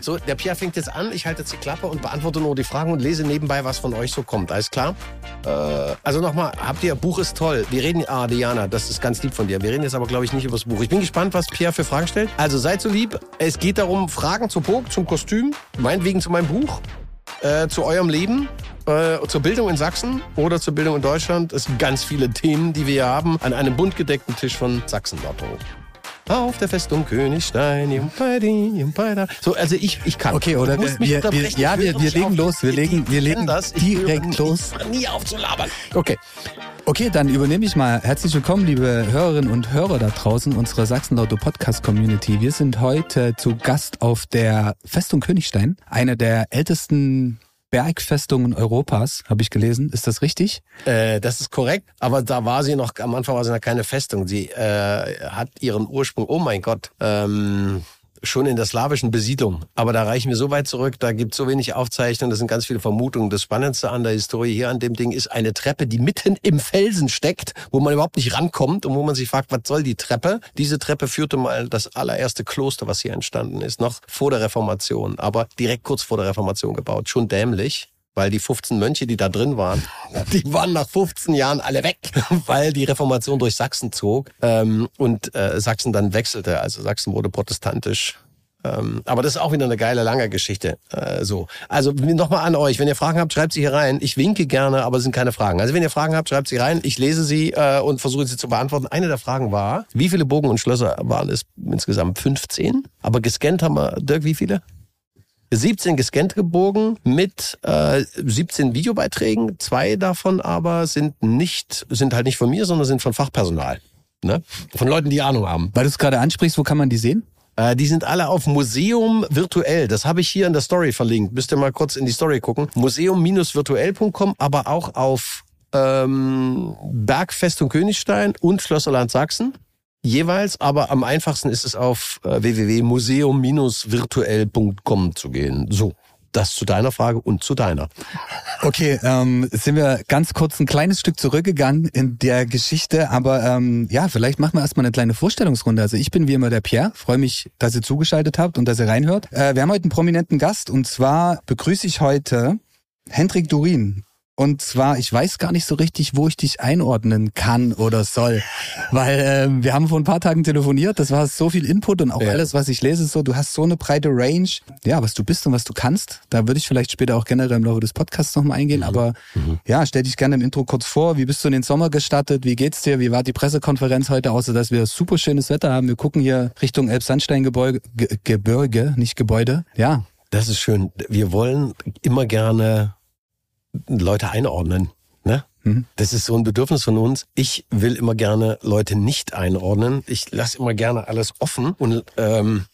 So, der Pierre fängt jetzt an, ich halte jetzt die Klappe und beantworte nur die Fragen und lese nebenbei, was von euch so kommt. Alles klar? Äh, also nochmal, habt ihr, Buch ist toll. Wir reden, ah, Diana, das ist ganz lieb von dir. Wir reden jetzt aber, glaube ich, nicht über das Buch. Ich bin gespannt, was Pierre für Fragen stellt. Also seid so lieb. Es geht darum, Fragen zur Burg, zum Kostüm, meinetwegen zu meinem Buch, äh, zu eurem Leben, äh, zur Bildung in Sachsen oder zur Bildung in Deutschland. Es sind ganz viele Themen, die wir hier haben, an einem bunt gedeckten Tisch von Sachsen Lotto. Auf der Festung Königstein. So, also ich, ich kann. Okay, oder wir, wir, unterbrechen. ja, wir, wir legen los, wir legen, wir legen das. Direkt los. Ich höre nie auf zu labern. Okay. Okay, dann übernehme ich mal. Herzlich willkommen, liebe Hörerinnen und Hörer da draußen, unserer Sachsen-Lauto Podcast Community. Wir sind heute zu Gast auf der Festung Königstein, einer der ältesten Bergfestungen Europas, habe ich gelesen. Ist das richtig? Äh, das ist korrekt, aber da war sie noch, am Anfang war sie noch keine Festung. Sie äh, hat ihren Ursprung, oh mein Gott, ähm, schon in der slawischen Besiedlung. Aber da reichen wir so weit zurück, da gibt so wenig Aufzeichnungen, das sind ganz viele Vermutungen. Das Spannendste an der Historie hier an dem Ding ist eine Treppe, die mitten im Felsen steckt, wo man überhaupt nicht rankommt und wo man sich fragt, was soll die Treppe? Diese Treppe führte mal das allererste Kloster, was hier entstanden ist, noch vor der Reformation, aber direkt kurz vor der Reformation gebaut. Schon dämlich weil die 15 Mönche, die da drin waren, die waren nach 15 Jahren alle weg, weil die Reformation durch Sachsen zog ähm, und äh, Sachsen dann wechselte. Also Sachsen wurde protestantisch. Ähm, aber das ist auch wieder eine geile, lange Geschichte. Äh, so, Also nochmal an euch, wenn ihr Fragen habt, schreibt sie hier rein. Ich winke gerne, aber es sind keine Fragen. Also wenn ihr Fragen habt, schreibt sie rein. Ich lese sie äh, und versuche sie zu beantworten. Eine der Fragen war, wie viele Burgen und Schlösser waren es insgesamt? 15? Aber gescannt haben wir, Dirk, wie viele? 17 gescannt gebogen mit äh, 17 Videobeiträgen. Zwei davon aber sind nicht, sind halt nicht von mir, sondern sind von Fachpersonal. Ne? Von Leuten, die Ahnung haben. Weil du es gerade ansprichst, wo kann man die sehen? Äh, die sind alle auf Museum virtuell. Das habe ich hier in der Story verlinkt. Müsst ihr mal kurz in die Story gucken. Museum-virtuell.com, aber auch auf ähm, Bergfestung Königstein und Schlösserland Sachsen. Jeweils, aber am einfachsten ist es auf äh, www.museum-virtuell.com zu gehen. So, das zu deiner Frage und zu deiner. Okay, ähm, sind wir ganz kurz ein kleines Stück zurückgegangen in der Geschichte, aber ähm, ja, vielleicht machen wir erstmal eine kleine Vorstellungsrunde. Also ich bin wie immer der Pierre, freue mich, dass ihr zugeschaltet habt und dass ihr reinhört. Äh, wir haben heute einen prominenten Gast und zwar begrüße ich heute Hendrik Durin. Und zwar, ich weiß gar nicht so richtig, wo ich dich einordnen kann oder soll. Weil ähm, wir haben vor ein paar Tagen telefoniert, das war so viel Input und auch Ja. alles, was ich lese, so, du hast so eine breite Range, ja, was du bist und was du kannst. Da würde ich vielleicht später auch generell im Laufe des Podcasts nochmal eingehen. Aber ja, stell dich gerne im Intro kurz vor. Wie bist du in den Sommer gestartet? Wie geht's dir? Wie war die Pressekonferenz heute, außer dass wir super schönes Wetter haben? Wir gucken hier Richtung Elbsandsteingebirge, Ge Gebirge, nicht Gebäude. Ja, Das ist schön. Wir wollen immer gerne Leute einordnen. Ne? Mhm. Das ist so ein Bedürfnis von uns. Ich will immer gerne Leute nicht einordnen. Ich lasse immer gerne alles offen und ähm,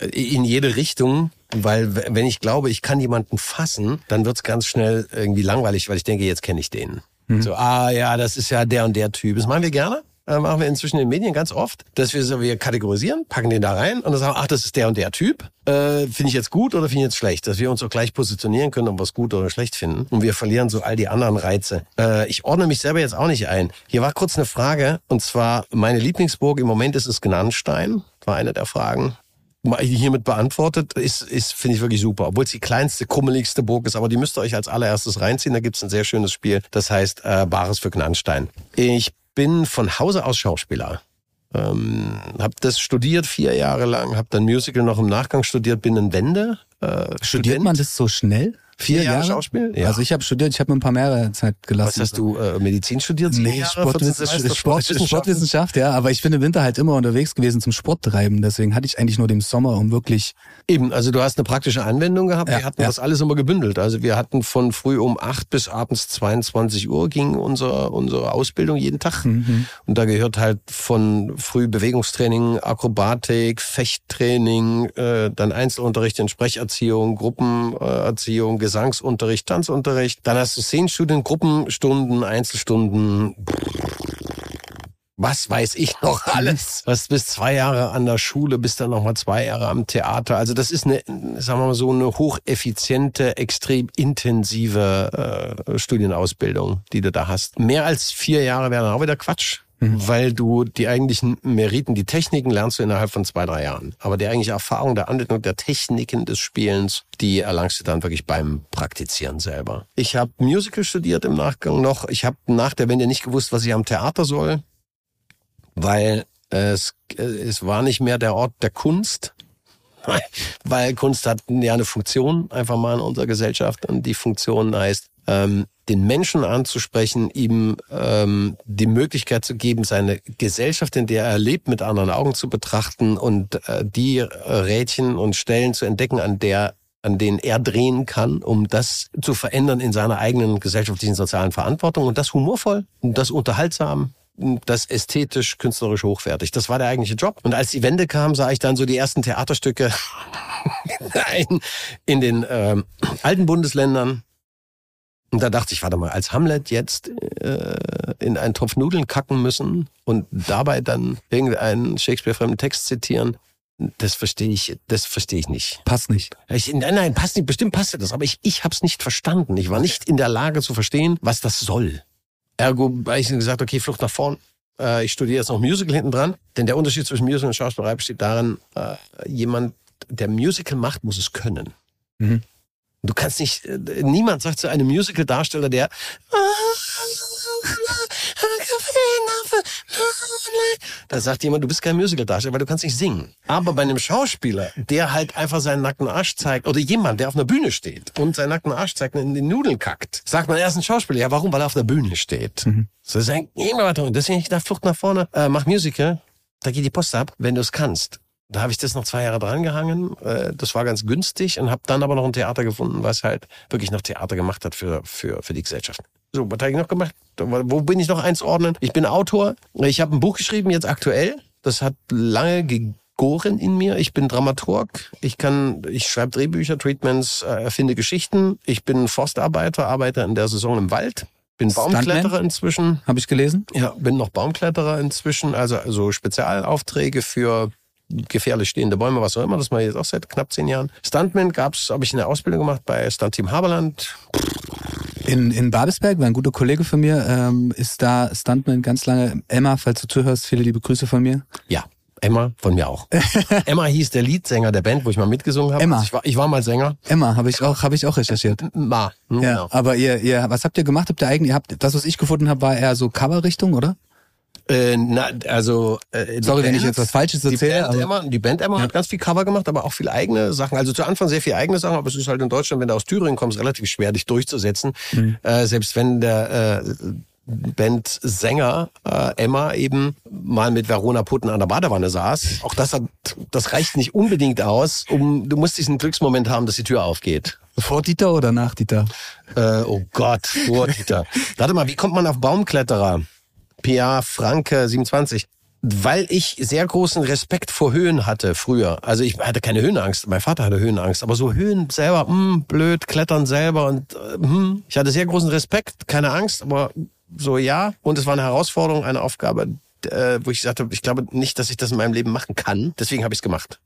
in jede Richtung. Weil wenn ich glaube, ich kann jemanden fassen, dann wird's ganz schnell irgendwie langweilig, weil ich denke, jetzt kenne ich den. So, ah ja, das ist ja der und der Typ. Das machen wir gerne. Äh, machen wir inzwischen in den Medien ganz oft, dass wir so, wir kategorisieren, packen den da rein und dann sagen, ach, das ist der und der Typ. Äh, finde ich jetzt gut oder finde ich jetzt schlecht? Dass wir uns so gleich positionieren können, ob wir es gut oder schlecht finden. Und wir verlieren so all die anderen Reize. Äh, ich ordne mich selber jetzt auch nicht ein. Hier war kurz eine Frage, und zwar meine Lieblingsburg im Moment ist es Gnannstein. War eine der Fragen hiermit beantwortet, ist, ist finde ich wirklich super. Obwohl es die kleinste, kummeligste Burg ist, aber die müsst ihr euch als allererstes reinziehen. Da gibt's ein sehr schönes Spiel, das heißt äh, Bares für Gnannstein. Ich bin von Hause aus Schauspieler. Ähm, habe das studiert vier Jahre lang, habe dann Musical noch im Nachgang studiert, bin ein Wende. Äh, studiert Student. man das so schnell? Vier Jahre Schauspiel? Ja. Also ich habe studiert, ich habe mir ein paar mehr Zeit gelassen. Was hast du, äh, Medizin studiert? Nee, Jahre, Sportwissenschaft, 14 Semester Sport, Sportwissenschaft, ja. Aber ich bin im Winter halt immer unterwegs gewesen zum Sport treiben. Deswegen hatte ich eigentlich nur den Sommer, um wirklich. Eben, also du hast eine praktische Anwendung gehabt. Ja, wir hatten ja. das alles immer gebündelt. Also wir hatten von früh um acht bis abends 22 Uhr ging unsere, unsere Ausbildung jeden Tag. Mhm. Und da gehört halt von früh Bewegungstraining, Akrobatik, Fechttraining, äh, dann Einzelunterricht in Sprecherziehung, Gruppenerziehung, Gesangsunterricht, Tanzunterricht. Dann hast du Szenenstudien, Gruppenstunden, Einzelstunden, was weiß ich noch alles. Was bis zwei Jahre an der Schule, bis dann noch mal zwei Jahre am Theater. Also das ist eine, sagen wir mal so, eine hocheffiziente, extrem intensive äh, Studienausbildung, die du da hast. Mehr als vier Jahre wäre dann auch wieder Quatsch. Mhm. weil du die eigentlichen Meriten, die Techniken lernst du innerhalb von zwei, drei Jahren. Aber die eigentliche Erfahrung der Anwendung der Techniken des Spielens, die erlangst du dann wirklich beim Praktizieren selber. Ich habe Musical studiert im Nachgang noch. Ich habe nach der Wende nicht gewusst, was ich am Theater soll, weil es, es war nicht mehr der Ort der Kunst, weil Kunst hat ja eine Funktion einfach mal in unserer Gesellschaft und die Funktion heißt, ähm, den Menschen anzusprechen, ihm ähm, die Möglichkeit zu geben, seine Gesellschaft, in der er lebt, mit anderen Augen zu betrachten und äh, die Rädchen und Stellen zu entdecken, an der an denen er drehen kann, um das zu verändern in seiner eigenen gesellschaftlichen sozialen Verantwortung und das humorvoll das unterhaltsam das ästhetisch, künstlerisch hochwertig. Das war der eigentliche Job. Und als die Wende kam, sah ich dann so die ersten Theaterstücke in, in den ähm, alten Bundesländern. Und da dachte ich, warte mal, als Hamlet jetzt äh, in einen Topf Nudeln kacken müssen und dabei dann irgendeinen Shakespeare-fremden Text zitieren, das verstehe ich, das verstehe ich nicht. Passt nicht. Ich, nein, nein, passt nicht. Bestimmt passt das, aber ich, ich habe es nicht verstanden. Ich war nicht in der Lage zu verstehen, was das soll. Ergo habe ich gesagt, okay, Flucht nach vorn. Äh, ich studiere jetzt noch Musical hinten dran. Denn der Unterschied zwischen Musical und Schauspielerei besteht darin, äh, jemand, der Musical macht, muss es können. Mhm. Du kannst nicht, äh, niemand sagt zu einem Musical-Darsteller, der da sagt jemand, du bist kein Musical-Darsteller, weil du kannst nicht singen. Aber bei einem Schauspieler, der halt einfach seinen nackten Arsch zeigt, oder jemand, der auf einer Bühne steht und seinen nackten Arsch zeigt und in die Nudeln kackt, sagt man, er ist ein Schauspieler. Ja, warum? Weil er auf der Bühne steht. Mhm. So sagen, immer weiter. Und deswegen, ich da Flucht nach vorne, äh, mach Musical, da geht die Post ab, wenn du es kannst. Da habe ich das noch zwei Jahre dran gehangen. Äh, das war ganz günstig und habe dann aber noch ein Theater gefunden, was halt wirklich noch Theater gemacht hat für, für, für die Gesellschaft. So, was habe ich noch gemacht? Wo bin ich noch einzuordnen? Ich bin Autor. Ich habe ein Buch geschrieben, jetzt aktuell. Das hat lange gegoren in mir. Ich bin Dramaturg. Ich kann, ich schreibe Drehbücher, Treatments, äh, erfinde Geschichten. Ich bin Forstarbeiter, arbeite in der Saison im Wald. Bin Baumkletterer inzwischen. Habe ich gelesen? Ja, bin noch Baumkletterer inzwischen. Also, also Spezialaufträge für gefährlich stehende Bäume, was auch immer. Das mache ich jetzt auch seit knapp zehn Jahren. Stuntman gab's, habe ich eine Ausbildung gemacht bei Stunt Team Haberland. In, in Babelsberg, war ein guter Kollege von mir, ähm, ist da Stuntman ganz lange. Emma, falls du zuhörst, viele liebe Grüße von mir. Ja. Emma, von mir auch. Emma hieß der Leadsänger der Band, wo ich mal mitgesungen habe. Emma. Also ich, war, ich war mal Sänger. Emma, habe ich auch, habe ich auch recherchiert. Ma. Hm, ja, genau. aber ihr, ihr, was habt ihr gemacht? Habt ihr eigentlich, ihr habt, das, was ich gefunden habe, war eher so Cover-Richtung, oder? Äh, na, also äh, Sorry, wenn ich jetzt was Falsches erzähle. Die Band Emma, die Band Emma ja. hat ganz viel Cover gemacht, aber auch viel eigene Sachen. Also zu Anfang sehr viel eigene Sachen, aber es ist halt in Deutschland, wenn du aus Thüringen kommst, relativ schwer, dich durchzusetzen. Mhm. Äh, selbst wenn der äh, Bandsänger äh, Emma eben mal mit Verona Putten an der Badewanne saß. Auch das hat, das reicht nicht unbedingt aus, um du musst diesen Glücksmoment haben, dass die Tür aufgeht. Vor Dieter oder nach Dieter? Äh, oh Gott, vor Dieter. Warte mal, wie kommt man auf Baumkletterer? PA Franke 27 weil ich sehr großen Respekt vor Höhen hatte früher. Also ich hatte keine Höhenangst. Mein Vater hatte Höhenangst, aber so Höhen selber, mh, hm, blöd, klettern selber und äh, mh, hm. ich hatte sehr großen Respekt, keine Angst, aber so ja. Und es war eine Herausforderung, eine Aufgabe, äh, wo ich gesagt habe, ich glaube nicht, dass ich das in meinem Leben machen kann. Deswegen habe ich es gemacht.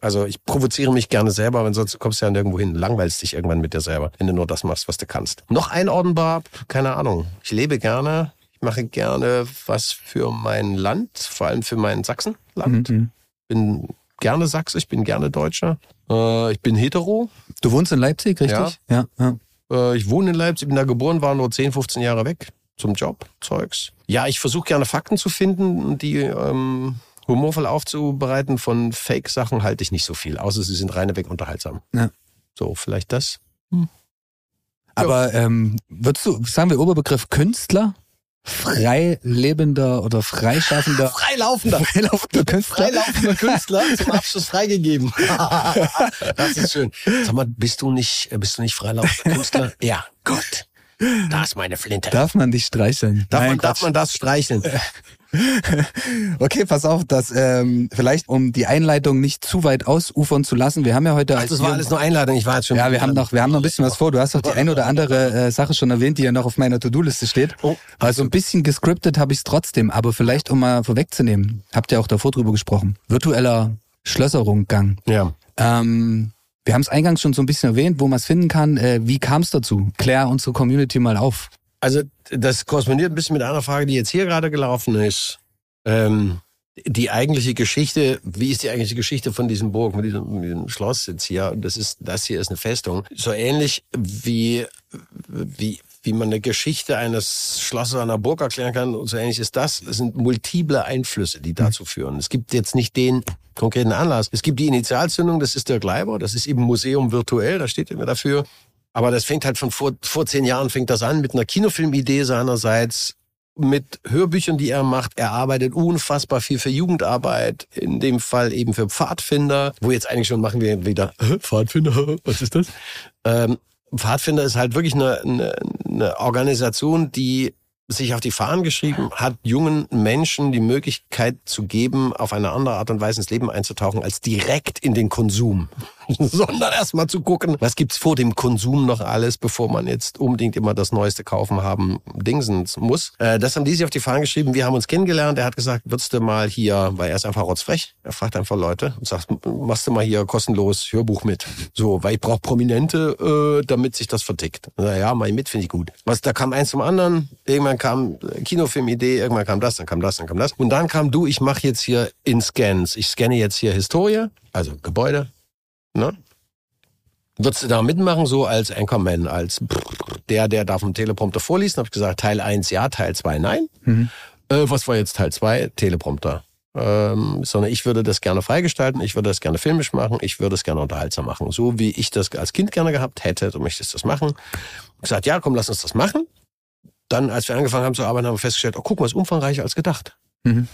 Also ich provoziere mich gerne selber, wenn sonst kommst du ja nirgendwo hin, langweilst dich irgendwann mit dir selber, wenn du nur das machst, was du kannst. Noch einordnbar, keine Ahnung. Ich lebe gerne, ich mache gerne was für mein Land, vor allem für mein Sachsenland. Mhm. Bin gerne Sachse, ich bin gerne Deutscher. Äh, ich bin hetero. Du wohnst in Leipzig, richtig? Ja. ja, ja. Äh, ich wohne in Leipzig, bin da geboren, war nur 10, 15 Jahre weg zum Job, Zeugs. Ja, ich versuche gerne Fakten zu finden, die ähm, humorvoll aufzubereiten. Von Fake-Sachen halte ich nicht so viel, außer sie sind reineweg unterhaltsam. Ja. So, vielleicht das. Hm. Aber ähm, würdest du, sagen wir Oberbegriff Künstler? Freilebender oder freischaffender. Freilaufender. Freilaufender Künstler. Freilaufender Künstler zum Abschluss freigegeben. das ist schön. Sag mal, bist du nicht, bist du nicht freilaufender Künstler? ja, gut. Da ist meine Flinte. Darf man dich streicheln? Darf, Nein, man, darf man das streicheln? okay, pass auf, dass ähm, vielleicht um die Einleitung nicht zu weit ausufern zu lassen. Wir haben ja heute. Ach, das war alles nur Einladung. Ich war jetzt schon. Ja, wir haben noch, wir haben noch ein bisschen was vor. Du hast doch die ein oder andere äh, Sache schon erwähnt, die ja noch auf meiner To-Do-Liste steht. Oh. Also ein bisschen gescriptet habe ich es trotzdem. Aber vielleicht um mal vorwegzunehmen, habt ihr auch davor drüber gesprochen. Virtueller Schlösserrundgang. Ja. Ähm, wir haben es eingangs schon so ein bisschen erwähnt, wo man es finden kann. Äh, wie kam es dazu? Klär unsere Community mal auf. Also das korrespondiert ein bisschen mit einer Frage, die jetzt hier gerade gelaufen ist. Ähm, die eigentliche Geschichte, wie ist die eigentliche Geschichte von diesem Burg, von diesem, diesem Schloss jetzt hier? Das ist, das hier ist eine Festung. So ähnlich wie, wie, wie man eine Geschichte eines Schlosses einer Burg erklären kann, und so ähnlich ist das. Es sind multiple Einflüsse, die dazu führen. Es gibt jetzt nicht den konkreten Anlass. Es gibt die Initialzündung, das ist der Gleiber, das ist eben Museum virtuell, da steht immer dafür. Aber das fängt halt von vor, vor zehn Jahren fängt das an mit einer Kinofilmidee seinerseits, mit Hörbüchern, die er macht. Er arbeitet unfassbar viel für Jugendarbeit, in dem Fall eben für Pfadfinder, wo jetzt eigentlich schon machen wir wieder Pfadfinder, was ist das? Ähm, Pfadfinder ist halt wirklich eine, eine, eine Organisation, die sich auf die Fahnen geschrieben hat, jungen Menschen die Möglichkeit zu geben, auf eine andere Art und Weise ins Leben einzutauchen, als direkt in den Konsum. Sondern erstmal zu gucken, was gibt's vor dem Konsum noch alles, bevor man jetzt unbedingt immer das Neueste kaufen haben, Dingsens muss. Äh, das haben die sich auf die Fahnen geschrieben. Wir haben uns kennengelernt. Er hat gesagt, würdest du mal hier, weil er ist einfach rotzfrech. Er fragt einfach Leute und sagt, machst du mal hier kostenlos Hörbuch mit. So, weil ich brauche Prominente, äh, damit sich das vertickt. Ja, mal mit, finde ich gut. Was, da kam eins zum anderen. Irgendwann kam Kinofilmidee, irgendwann kam das, dann kam das, dann kam das. Und dann kam du, ich mache jetzt hier in Scans. Ich scanne jetzt hier Historie, also Gebäude, Ne? Würdest du da mitmachen, so als Anchorman, als der, der da vom Teleprompter vorliest? Dann habe ich gesagt, Teil 1 ja, Teil 2 nein. Mhm. Äh, was war jetzt Teil 2? Teleprompter. Ähm, sondern ich würde das gerne freigestalten, ich würde das gerne filmisch machen, ich würde es gerne unterhaltsam machen. So wie ich das als Kind gerne gehabt hätte, du möchtest das machen. Ich gesagt, ja, komm, lass uns das machen. Dann, als wir angefangen haben zu arbeiten, haben wir festgestellt, oh, guck mal, ist umfangreicher als gedacht. Mhm.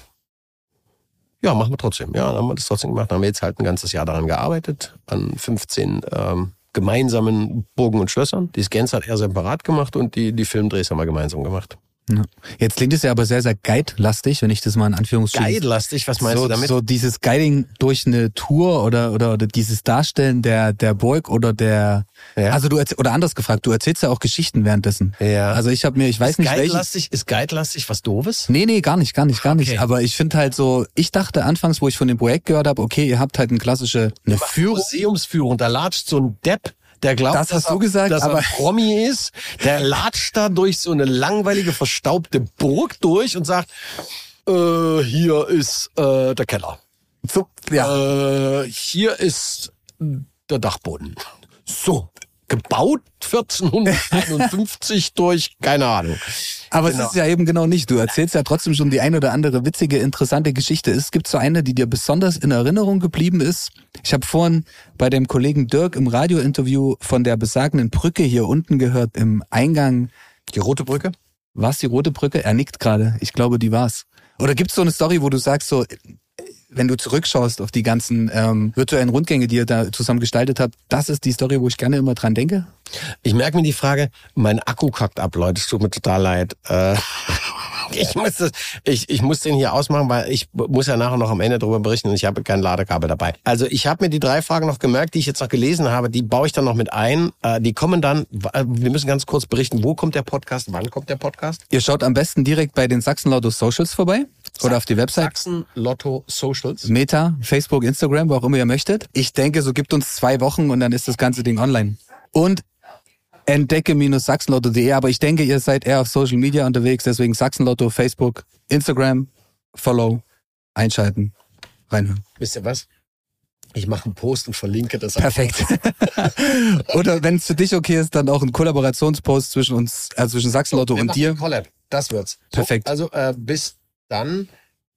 Ja, machen wir trotzdem. Ja, dann haben wir das trotzdem gemacht. Dann haben wir jetzt halt ein ganzes Jahr daran gearbeitet, an 15 ähm, gemeinsamen Burgen und Schlössern. Die Scans hat er separat gemacht und die, die Filmdrehs haben wir gemeinsam gemacht. Ja. Jetzt klingt es ja aber sehr, sehr guide-lastig, wenn ich das mal in Anführungsstrichen... Guide-lastig? Was meinst so, du damit? So dieses Guiding durch eine Tour oder, oder, oder dieses Darstellen der, der Burg oder der... Ja. Also du oder anders gefragt, du erzählst ja auch Geschichten währenddessen. Ja. Also ich habe mir, ich weiß ist nicht, Guide-lastig, Ist Guide-lastig was Doofes? Nee, nee, gar nicht, gar nicht, gar okay. nicht. Aber ich finde halt so, ich dachte anfangs, wo ich von dem Projekt gehört habe, okay, ihr habt halt eine klassische eine Führung. Museumsführung, da latscht so ein Depp der glaubt, das hast dass, du gesagt, dass aber er Promi ist, der latscht da durch so eine langweilige, verstaubte Burg durch und sagt, äh, hier ist äh, der Keller. So, ja. Äh, hier ist der Dachboden. So, gebaut 1451 durch, keine Ahnung. Aber genau. es ist ja eben genau nicht. Du erzählst ja trotzdem schon die ein oder andere witzige, interessante Geschichte. Es gibt so eine, die dir besonders in Erinnerung geblieben ist. Ich habe vorhin bei dem Kollegen Dirk im Radiointerview von der besagenden Brücke hier unten gehört, im Eingang. Die rote Brücke? War es die rote Brücke? Er nickt gerade. Ich glaube, die war's. Oder gibt es so eine Story, wo du sagst, so, wenn du zurückschaust auf die ganzen ähm, virtuellen Rundgänge, die ihr da zusammen gestaltet habt, das ist die Story, wo ich gerne immer dran denke? Ich merke mir die Frage, mein Akku kackt ab, Leute, es tut mir total leid. Äh, ich, muss das, ich, ich muss den hier ausmachen, weil ich muss ja nachher noch am Ende darüber berichten und ich habe kein Ladekabel dabei. Also ich habe mir die drei Fragen noch gemerkt, die ich jetzt noch gelesen habe, die baue ich dann noch mit ein. Äh, die kommen dann, wir müssen ganz kurz berichten, wo kommt der Podcast, wann kommt der Podcast? Ihr schaut am besten direkt bei den Sachsen Lotto Socials vorbei oder auf die Website. Sachsen Lotto Socials. Meta, Facebook, Instagram, wo auch immer ihr möchtet. Ich denke, so gibt uns zwei Wochen und dann ist das ganze Ding online. Und entdecke-sachsenlotto.de, aber ich denke, ihr seid eher auf Social Media unterwegs, deswegen Sachsenlotto, Facebook, Instagram, Follow, einschalten, reinhören. Wisst ihr was? Ich mache einen Post und verlinke das. Perfekt. Oder wenn es für dich okay ist, dann auch ein Kollaborationspost zwischen uns, also zwischen Sachsenlotto und dir. Collab. Das wird's. Perfekt. So, also äh, bis dann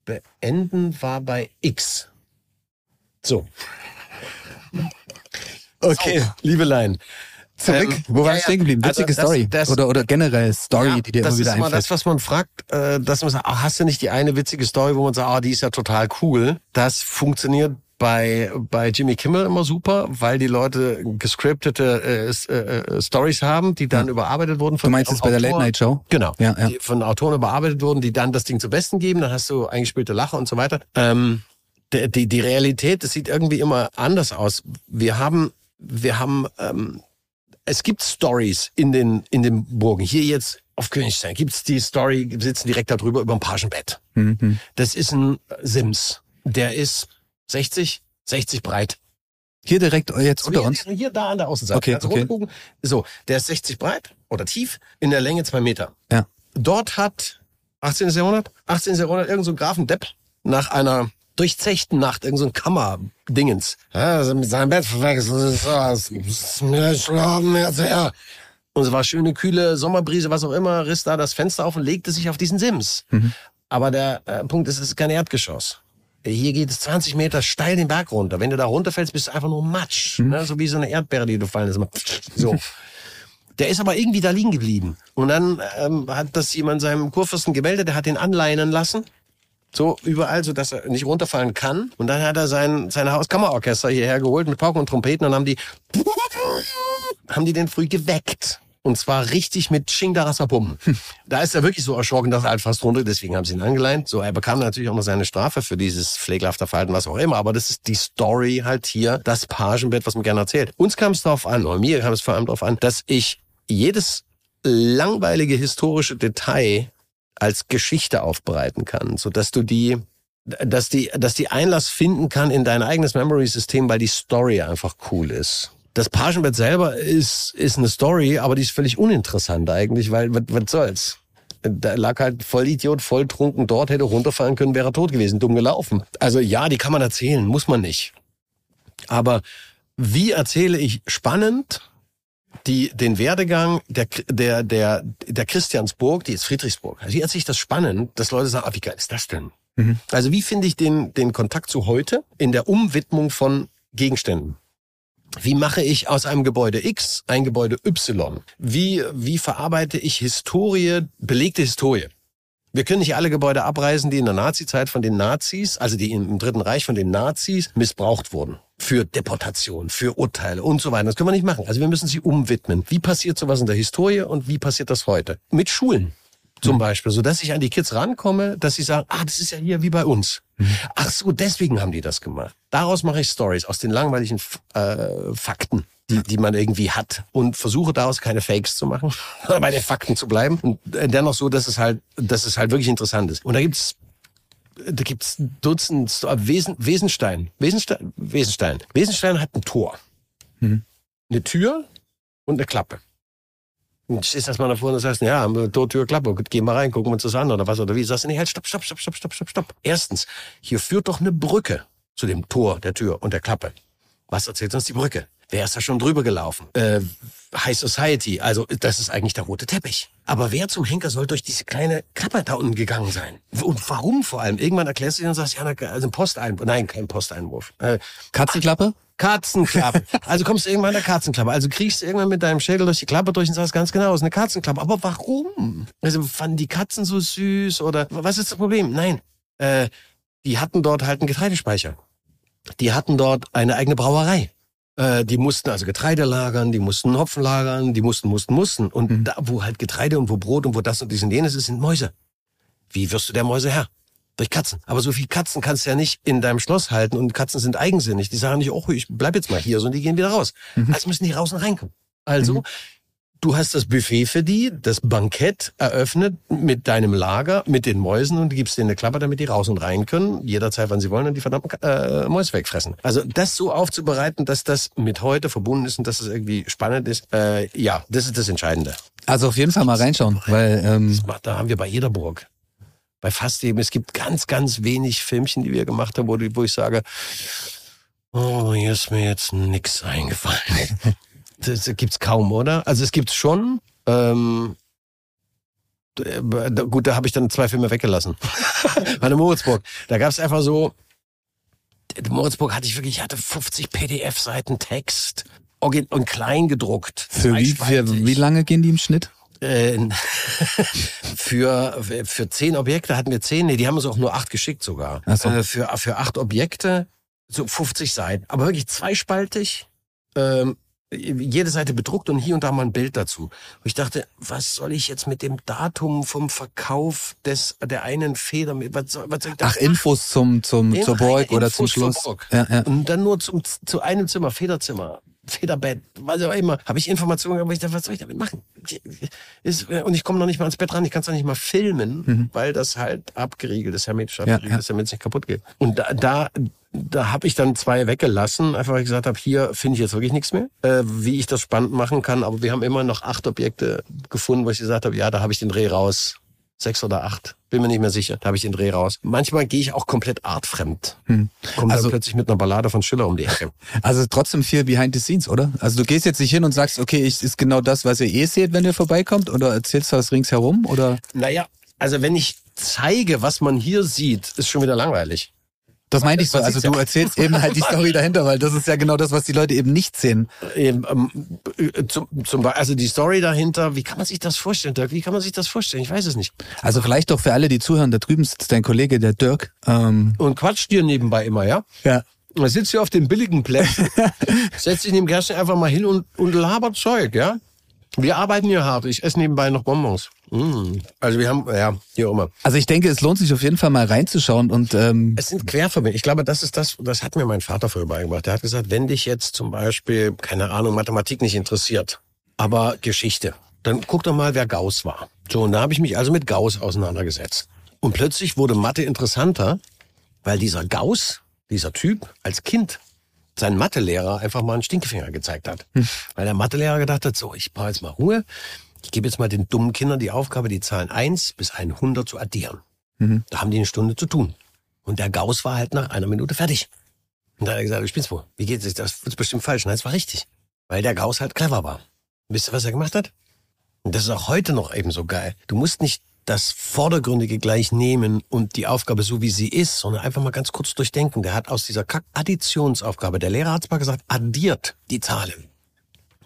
beenden war bei X. So. Okay, so. Liebelein. Zurück. Ähm, Wo war ja, ich stehen geblieben? Witzige also Story. Das, oder, oder generell Story, ja, die dir immer wieder einfällt. Das ist immer das, was man fragt, äh, dass man sagt, ach, hast du nicht die eine witzige Story, wo man sagt, ah, die ist ja total cool. Das funktioniert bei, bei Jimmy Kimmel immer super, weil die Leute gescriptete äh, äh, äh, Stories haben, die dann ja. überarbeitet wurden von Du meinst jetzt bei der Late Night Show? Genau. Ja, ja. Die von Autoren überarbeitet wurden, die dann das Ding zum Besten geben, dann hast du eingespielte Lacher und so weiter. Ähm, die, die, die Realität, das sieht irgendwie immer anders aus. Wir haben, wir haben ähm, es gibt Stories in den, in den Burgen. Hier jetzt auf Königstein gibt's die Story, wir sitzen direkt darüber über ein Pagenbett. Mhm. Das ist ein Sims. Der ist 60, 60 breit. Hier direkt jetzt So, unter hier, uns? Hier, da an der Außenseite. Okay, du okay. So, der ist 60 breit oder tief, in der Länge zwei Meter. Ja. Dort hat 18. Jahrhundert, 18. Jahrhundert, irgend so ein Grafen Depp nach einer durchzechten Nacht, irgend so ein Kammerdingens. Ja, also mit seinem Bett verwechselt. Und es war schöne, kühle Sommerbrise, was auch immer, riss da das Fenster auf und legte sich auf diesen Sims. Aber der äh, Punkt ist, es ist kein Erdgeschoss. Hier geht es 20 Meter steil den Berg runter. Wenn du da runterfällst, bist du einfach nur Matsch. Ne? So wie so eine Erdbeere, die du fallen lässt. So. Der ist aber irgendwie da liegen geblieben. Und dann ähm, hat das jemand seinem Kurfürsten gemeldet, der hat den anleinen lassen. So überall, so dass er nicht runterfallen kann. Und dann hat er sein, sein Hauskammerorchester hierher geholt mit Pauken und Trompeten und haben die, haben die den früh geweckt. Und zwar richtig mit Chingdarasapum. Da ist er wirklich so erschrocken, dass er halt fast runter, deswegen haben sie ihn angeleint. So, er bekam natürlich auch noch seine Strafe für dieses pflegelhafte Verhalten, was auch immer. Aber das ist die Story halt hier, das Pagenbett, was man gerne erzählt. Uns kam es darauf an, oder mir kam es vor allem darauf an, dass ich jedes langweilige historische Detail als Geschichte aufbereiten kann, so dass du die dass die dass die Einlass finden kann in dein eigenes Memory System, weil die Story einfach cool ist. Das Pagenbett selber ist ist eine Story, aber die ist völlig uninteressant eigentlich, weil was, was soll's? Da lag halt Vollidiot, volltrunken dort, hätte runterfallen können, wäre tot gewesen, dumm gelaufen. Also ja, die kann man erzählen, muss man nicht. Aber wie erzähle ich spannend die, den Werdegang der, der, der, der Christiansburg, die ist Friedrichsburg. Also wie erzähle ich das spannend, dass Leute sagen, ah, wie geil ist das denn? Also wie finde ich den, den Kontakt zu heute in der Umwidmung von Gegenständen? Wie mache ich aus einem Gebäude X ein Gebäude Y? Wie, wie verarbeite ich Historie, belegte Historie? Wir können nicht alle Gebäude abreißen, die in der Nazizeit von den Nazis, also die im Dritten Reich von den Nazis missbraucht wurden. Für Deportation, für Urteile und so weiter. Das können wir nicht machen. Also wir müssen sie umwidmen. Wie passiert sowas in der Historie und wie passiert das heute? Mit Schulen zum Beispiel, so dass ich an die Kids rankomme, dass sie sagen, ah, das ist ja hier wie bei uns. Ach so, deswegen haben die das gemacht. Daraus mache ich Stories aus den langweiligen äh, Fakten, die, die man irgendwie hat und versuche daraus keine Fakes zu machen, bei den Fakten zu bleiben und äh, dennoch so, dass es halt, dass es halt wirklich interessant ist. Und da gibt's da gibt's Dutzend äh, Wesen, Wesenstein. Wesenstein, Wesenstein. Wesenstein hat ein Tor, eine Tür und eine Klappe. Stehst erstmal davor und sagst, ja, Tor, Tür, Klappe, geh mal rein, gucken wir uns das an oder was oder wie. Sagst du, nee, halt, stopp, stopp, stopp, stopp, stopp, stopp, stopp. Erstens, hier führt doch eine Brücke zu dem Tor, der Tür und der Klappe. Was erzählt uns die Brücke? Wer ist da schon drüber gelaufen? Äh, High Society, also das ist eigentlich der rote Teppich. Aber wer zum Henker soll durch diese kleine Klappe da unten gegangen sein? Und warum vor allem? Irgendwann erklärst du dir und sagst, ja, also ein Posteinwurf. Nein, kein Posteinwurf. Äh, Katzenklappe? Katzenklappe. Also kommst du irgendwann an der Katzenklappe. Also kriegst du irgendwann mit deinem Schädel durch die Klappe durch und sagst ganz genau, es ist eine Katzenklappe. Aber warum? Also fanden die Katzen so süß oder was ist das Problem? Nein, äh, die hatten dort halt einen Getreidespeicher. Die hatten dort eine eigene Brauerei. Äh, die mussten also Getreide lagern, die mussten Hopfen lagern, die mussten, mussten, mussten. Und da, wo halt Getreide und wo Brot und wo das und dies und jenes ist, sind Mäuse. Wie wirst du der Mäuse Herr? Durch Katzen. Aber so viel Katzen kannst du ja nicht in deinem Schloss halten und Katzen sind eigensinnig. Die sagen nicht, oh, ich bleib jetzt mal hier, sondern die gehen wieder raus. Also müssen die raus und reinkommen. Also, du hast das Buffet für die, das Bankett eröffnet mit deinem Lager, mit den Mäusen und gibst denen eine Klappe, damit die raus und rein können, jederzeit, wann sie wollen, und die verdammten äh, Mäuse wegfressen. Also das so aufzubereiten, dass das mit heute verbunden ist und dass es irgendwie spannend ist, äh, ja, das ist das Entscheidende. Also auf jeden Fall mal reinschauen, weil ähm, Da haben wir bei jeder Burg. Bei fast jedem. Es gibt ganz, ganz wenig Filmchen, die wir gemacht haben, wo, wo ich sage, oh, hier ist mir jetzt nix eingefallen. das gibt's kaum, oder? Also es gibt's schon. Ähm, äh, gut, da habe ich dann zwei Filme weggelassen. Bei der Moritzburg. Da gab's einfach so, Moritzburg hatte ich wirklich, ich hatte 50 PDF-Seiten Text und klein gedruckt. für wie, für wie lange gehen die im Schnitt? Äh, für, für zehn Objekte hatten wir zehn, nee, die haben uns auch nur acht geschickt sogar. So. Äh, für, für acht Objekte so 50 Seiten, aber wirklich zweispaltig. Ähm, jede Seite bedruckt und hier und da mal ein Bild dazu. Und ich dachte, was soll ich jetzt mit dem Datum vom Verkauf des der einen Feder, was soll, was soll ich da Ach, Infos zum, zum, Nee, zur Burg oder Infos zum zur Schloss. Burg. Ja, ja. Und dann nur zum, zu einem Zimmer, Federzimmer, Federbett, was auch immer. Habe ich Informationen, aber ich dachte, was soll ich damit machen? Ist, und ich komme noch nicht mal ans Bett ran, ich kann es noch nicht mal filmen, weil das halt abgeriegelt ist, hermetisch Mhm. Ja, abgeriegelt ja. ist, damit es nicht kaputt geht. Und da, da da habe ich dann zwei weggelassen, einfach weil ich gesagt habe, hier finde ich jetzt wirklich nichts mehr, äh, wie ich das spannend machen kann. Aber wir haben immer noch acht Objekte gefunden, wo ich gesagt habe, ja, da habe ich den Dreh raus. Sechs oder acht, bin mir nicht mehr sicher. Da habe ich den Dreh raus. Manchmal gehe ich auch komplett artfremd. Hm. Komme also, dann plötzlich mit einer Ballade von Schiller um die Ecke. Also trotzdem viel behind the scenes, oder? Also du gehst jetzt nicht hin und sagst, okay, ich ist genau das, was ihr eh seht, wenn ihr vorbeikommt, oder erzählst du was ringsherum, oder? Naja, also wenn ich zeige, was man hier sieht, ist schon wieder langweilig. Das meinte ich so. Also du erzählst eben halt die Story dahinter, weil das ist ja genau das, was die Leute eben nicht sehen. Ähm, ähm, zum, zum, also die Story dahinter, wie kann man sich das vorstellen, Dirk? Wie kann man sich das vorstellen? Ich weiß es nicht. Also vielleicht doch für alle, die zuhören, da drüben sitzt dein Kollege, der Dirk. Ähm Und quatscht dir nebenbei immer, ja? Ja. Er sitzt hier auf den billigen Plätzen, setzt sich neben Gersten einfach mal hin und, und labert Zeug, ja? Wir arbeiten hier hart. Ich esse nebenbei noch Bonbons. Mm. Also wir haben, ja, hier immer. Also ich denke, es lohnt sich auf jeden Fall mal reinzuschauen und ähm es sind Querverbindungen. Ich glaube, das ist das, das hat mir mein Vater früher beigebracht. Der hat gesagt, wenn dich jetzt zum Beispiel, keine Ahnung, Mathematik nicht interessiert, aber Geschichte, dann guck doch mal, wer Gauss war. So, und da habe ich mich also mit Gauss auseinandergesetzt. Und plötzlich wurde Mathe interessanter, weil dieser Gauss, dieser Typ, als Kind sein Mathelehrer einfach mal einen Stinkefinger gezeigt hat. Hm. Weil der Mathelehrer gedacht hat, so, ich brauche jetzt mal Ruhe. Ich gebe jetzt mal den dummen Kindern die Aufgabe, die Zahlen 1 bis 100 zu addieren. Mhm. Da haben die eine Stunde zu tun. Und der Gauss war halt nach einer Minute fertig. Und da hat er gesagt, du spinnst wohl. Wie geht es? Das ist bestimmt falsch. Nein, es war richtig. Weil der Gauss halt clever war. Wisst ihr, was er gemacht hat? Und das ist auch heute noch eben so geil. Du musst nicht das Vordergründige gleich nehmen und die Aufgabe so wie sie ist, sondern einfach mal ganz kurz durchdenken. Der hat aus dieser Kack-Additionsaufgabe, der Lehrer hat mal gesagt, addiert die Zahlen.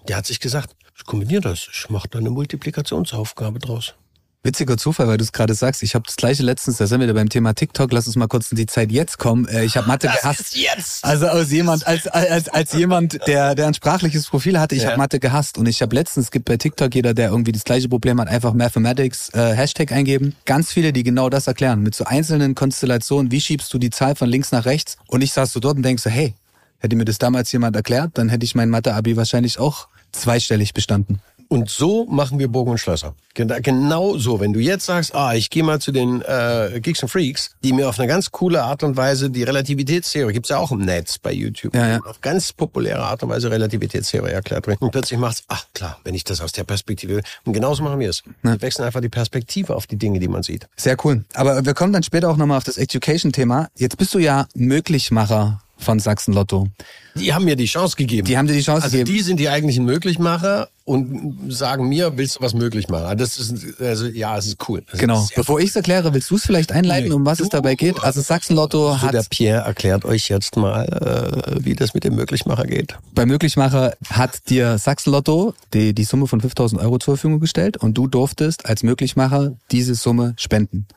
Der hat sich gesagt, ich kombiniere das, ich mache da eine Multiplikationsaufgabe draus. Witziger Zufall, weil du es gerade sagst. Ich habe das gleiche letztens, da sind wir wieder beim Thema TikTok. Lass uns mal kurz in die Zeit jetzt kommen. Äh, ich habe Mathe das gehasst. Ist jetzt. Also aus jemand, als als als jemand, der der ein sprachliches Profil hatte, ich ja. habe Mathe gehasst und ich habe letztens es gibt bei TikTok jeder, der irgendwie das gleiche Problem hat, einfach Mathematics äh, Hashtag eingeben. Ganz viele, die genau das erklären mit so einzelnen Konstellationen. Wie schiebst du die Zahl von links nach rechts? Und ich saß so dort und denk so, hey, hätte mir das damals jemand erklärt, dann hätte ich mein Mathe-Abi wahrscheinlich auch zweistellig bestanden. Und so machen wir Burgen und Schlösser. Genau so. Wenn du jetzt sagst, ah, ich gehe mal zu den äh, Geeks and Freaks, die mir auf eine ganz coole Art und Weise die Relativitätstheorie, gibt's ja auch im Netz bei YouTube, ja, ja. auf ganz populäre Art und Weise Relativitätstheorie erklärt wird. Und plötzlich macht's, ach klar, wenn ich das aus der Perspektive will. Und genauso machen wir es. Ja. Wir wechseln einfach die Perspektive auf die Dinge, die man sieht. Sehr cool. Aber wir kommen dann später auch nochmal auf das Education-Thema. Jetzt bist du ja Möglichmacher von Sachsen Lotto. Die haben mir die Chance gegeben. Die haben dir die Chance also gegeben. die sind die eigentlichen Möglichmacher und sagen mir, willst du was möglich machen? Das ist, also, ja, es ist cool. Das genau. Ist Bevor ich es erkläre, willst du es vielleicht einleiten, nee, um was du, es dabei geht? Also Sachsen Lotto also hat... Der Pierre erklärt euch jetzt mal, äh, wie das mit dem Möglichmacher geht. Bei Möglichmacher hat dir Sachsen Lotto die, die Summe von 5000 Euro zur Verfügung gestellt und du durftest als Möglichmacher diese Summe spenden.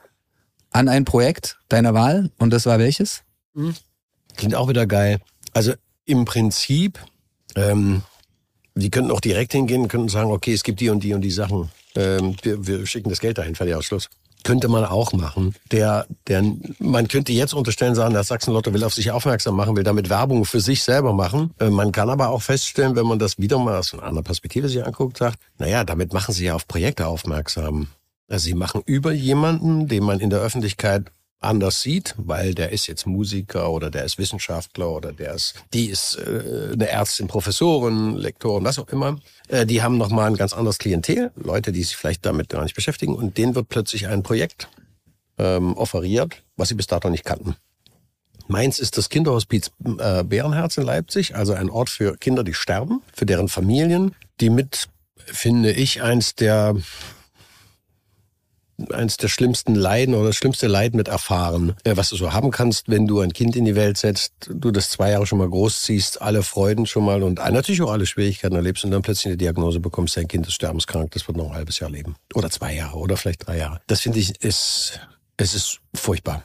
An ein Projekt deiner Wahl. Und das war welches? Mhm. Klingt auch wieder geil. Also im Prinzip, ähm, die könnten auch direkt hingehen, könnten sagen, okay, es gibt die und die und die Sachen. Ähm, wir, wir schicken das Geld dahin, fertig Ausschluss. Könnte man auch machen. Der, der, man könnte jetzt unterstellen, sagen, der Sachsen-Lotto will auf sich aufmerksam machen, will damit Werbung für sich selber machen. Äh, man kann aber auch feststellen, wenn man das wieder mal aus einer anderen Perspektive sich anguckt, sagt, naja, damit machen sie ja auf Projekte aufmerksam. Also sie machen über jemanden, den man in der Öffentlichkeit anders sieht, weil der ist jetzt Musiker oder der ist Wissenschaftler oder der ist, die ist äh, eine Ärztin, Professorin, Lektorin, was auch immer. Äh, die haben nochmal ein ganz anderes Klientel, Leute, die sich vielleicht damit gar nicht beschäftigen und denen wird plötzlich ein Projekt ähm, offeriert, was sie bis dato nicht kannten. Meins ist das Kinderhospiz äh, Bärenherz in Leipzig, also ein Ort für Kinder, die sterben, für deren Familien, die mit, finde ich, eins der eins der schlimmsten Leiden oder das schlimmste Leid mit erfahren, äh, was du so haben kannst, wenn du ein Kind in die Welt setzt, du das zwei Jahre schon mal großziehst, alle Freuden schon mal und natürlich auch alle Schwierigkeiten erlebst und dann plötzlich eine Diagnose bekommst, dein Kind ist sterbenskrank, das wird noch ein halbes Jahr leben. Oder zwei Jahre oder vielleicht drei Jahre. Das finde ich, ist, es ist furchtbar.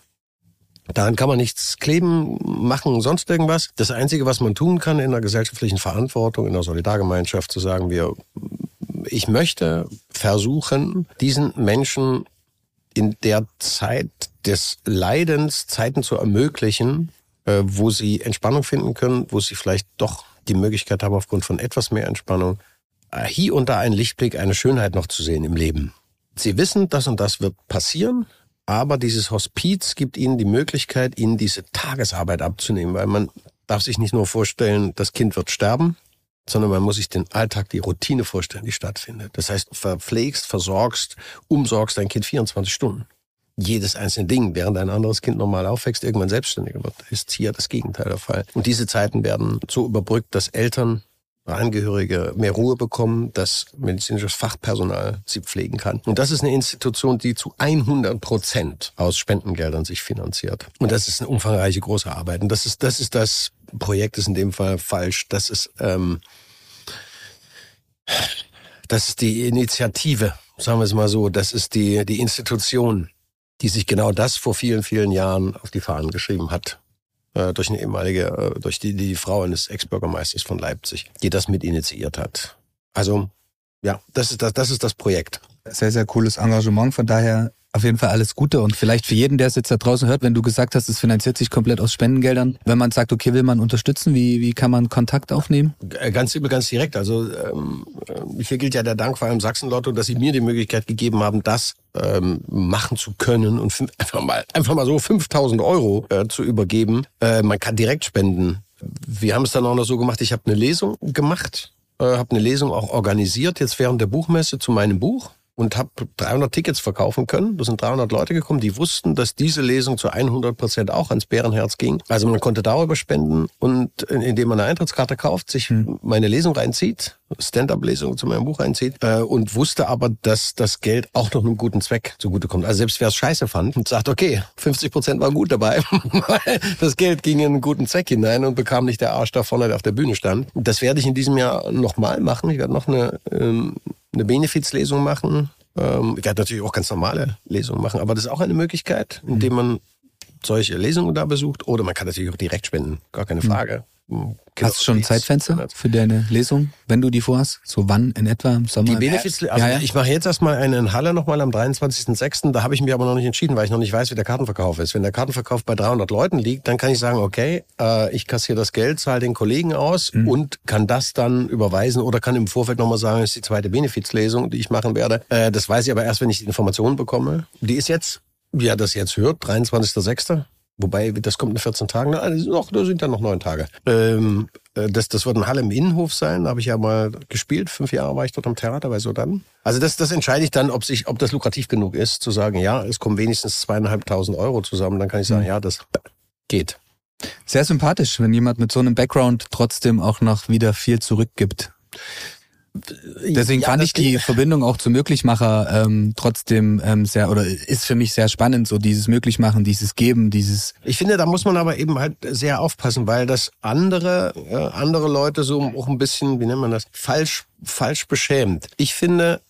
Daran kann man nichts kleben, machen, sonst irgendwas. Das Einzige, was man tun kann in der gesellschaftlichen Verantwortung, in der Solidargemeinschaft, zu sagen, wir ich möchte versuchen, diesen Menschen in der Zeit des Leidens Zeiten zu ermöglichen, äh, wo sie Entspannung finden können, wo sie vielleicht doch die Möglichkeit haben, aufgrund von etwas mehr Entspannung, äh, hier und da einen Lichtblick, eine Schönheit noch zu sehen im Leben. Sie wissen, das und das wird passieren. aber dieses Hospiz gibt ihnen die Möglichkeit, ihnen diese Tagesarbeit abzunehmen, weil man darf sich nicht nur vorstellen, das Kind wird sterben, sondern man muss sich den Alltag, die Routine vorstellen, die stattfindet. Das heißt, verpflegst, versorgst, umsorgst dein Kind 24 Stunden. Jedes einzelne Ding, während ein anderes Kind normal aufwächst, irgendwann selbstständiger wird, ist hier das Gegenteil der Fall. Und diese Zeiten werden so überbrückt, dass Eltern Angehörige mehr Ruhe bekommen, dass medizinisches Fachpersonal sie pflegen kann. Und das ist eine Institution, die zu 100 Prozent aus Spendengeldern sich finanziert. Und das ist eine umfangreiche große Arbeit. Und das ist das ist das Projekt ist in dem Fall falsch. Das ist ähm, das ist die Initiative, sagen wir es mal so. Das ist die die Institution, die sich genau das vor vielen vielen Jahren auf die Fahnen geschrieben hat äh, durch eine ehemalige, äh, durch die, die Frau eines Ex-Bürgermeisters von Leipzig, die das mit initiiert hat. Also ja, das ist das, das ist das Projekt. Sehr, sehr cooles Engagement. Von daher auf jeden Fall alles Gute und vielleicht für jeden, der es jetzt da draußen hört, wenn du gesagt hast, es finanziert sich komplett aus Spendengeldern. Wenn man sagt, okay, will man unterstützen, wie, wie kann man Kontakt aufnehmen? Äh, ganz übel, ganz direkt. Also ähm, äh, hier gilt ja der Dank vor allem Sachsen-Lotto, dass sie mir die Möglichkeit gegeben haben, das ähm, machen zu können und einfach mal einfach mal so 5000 Euro äh, zu übergeben. Äh, man kann direkt spenden. Wir haben es dann auch noch so gemacht. Ich habe eine Lesung gemacht, äh, habe eine Lesung auch organisiert jetzt während der Buchmesse zu meinem Buch und habe 300 Tickets verkaufen können. Da sind 300 Leute gekommen, die wussten, dass diese Lesung zu 100 Prozent auch ans Bärenherz ging. Also man konnte darüber spenden und indem man eine Eintrittskarte kauft, sich hm. meine Lesung reinzieht, Stand-up-Lesung zu meinem Buch reinzieht äh, und wusste aber, dass das Geld auch noch einem guten Zweck zugutekommt. Also selbst wer es scheiße fand und sagt, okay, 50 Prozent war gut dabei, das Geld ging in einen guten Zweck hinein und bekam nicht der Arsch da vorne, der auf der Bühne stand. Das werde ich in diesem Jahr nochmal machen. Ich werde noch eine ähm, eine Benefizlesung machen. Ähm, ich werde natürlich auch ganz normale Lesungen machen, aber das ist auch eine Möglichkeit, indem man solche Lesungen da besucht. Oder man kann natürlich auch direkt spenden, gar keine mhm. Frage. Genau. Hast du schon ein Zeitfenster für deine Lesung, wenn du die vorhast? So wann in etwa im Sommer? Die Benefits, also ja, ja. ich mache jetzt erstmal eine in Halle nochmal am 23.06. Da habe ich mir aber noch nicht entschieden, weil ich noch nicht weiß, wie der Kartenverkauf ist. Wenn der Kartenverkauf bei 300 Leuten liegt, dann kann ich sagen, okay, äh, ich kassiere das Geld, zahle den Kollegen aus mhm. und kann das dann überweisen oder kann im Vorfeld nochmal sagen, es ist die zweite Benefizlesung, die ich machen werde. Äh, das weiß ich aber erst, wenn ich die Informationen bekomme. Die ist jetzt, wie er das jetzt hört, 23.06. Wobei, das kommt in 14 Tagen. Da sind ja noch neun Tage. Ähm, äh, das, das wird ein Halle im Innenhof sein. Da habe ich ja mal gespielt. Fünf Jahre war ich dort am Theater bei Sodan. Also das, das entscheide ich dann, ob, sich, ob das lukrativ genug ist, zu sagen, ja, es kommen wenigstens zweieinhalbtausend Euro zusammen. Dann kann ich sagen, mhm. ja, das geht. Sehr sympathisch, wenn jemand mit so einem Background trotzdem auch noch wieder viel zurückgibt. Deswegen ja, fand ich die Verbindung auch zum Möglichmacher ähm, trotzdem ähm, sehr oder ist für mich sehr spannend, so dieses Möglichmachen, dieses Geben, dieses. Ich finde, da muss man aber eben halt sehr aufpassen, weil das andere äh, andere Leute so auch ein bisschen, wie nennt man das, falsch falsch beschämt. Ich finde,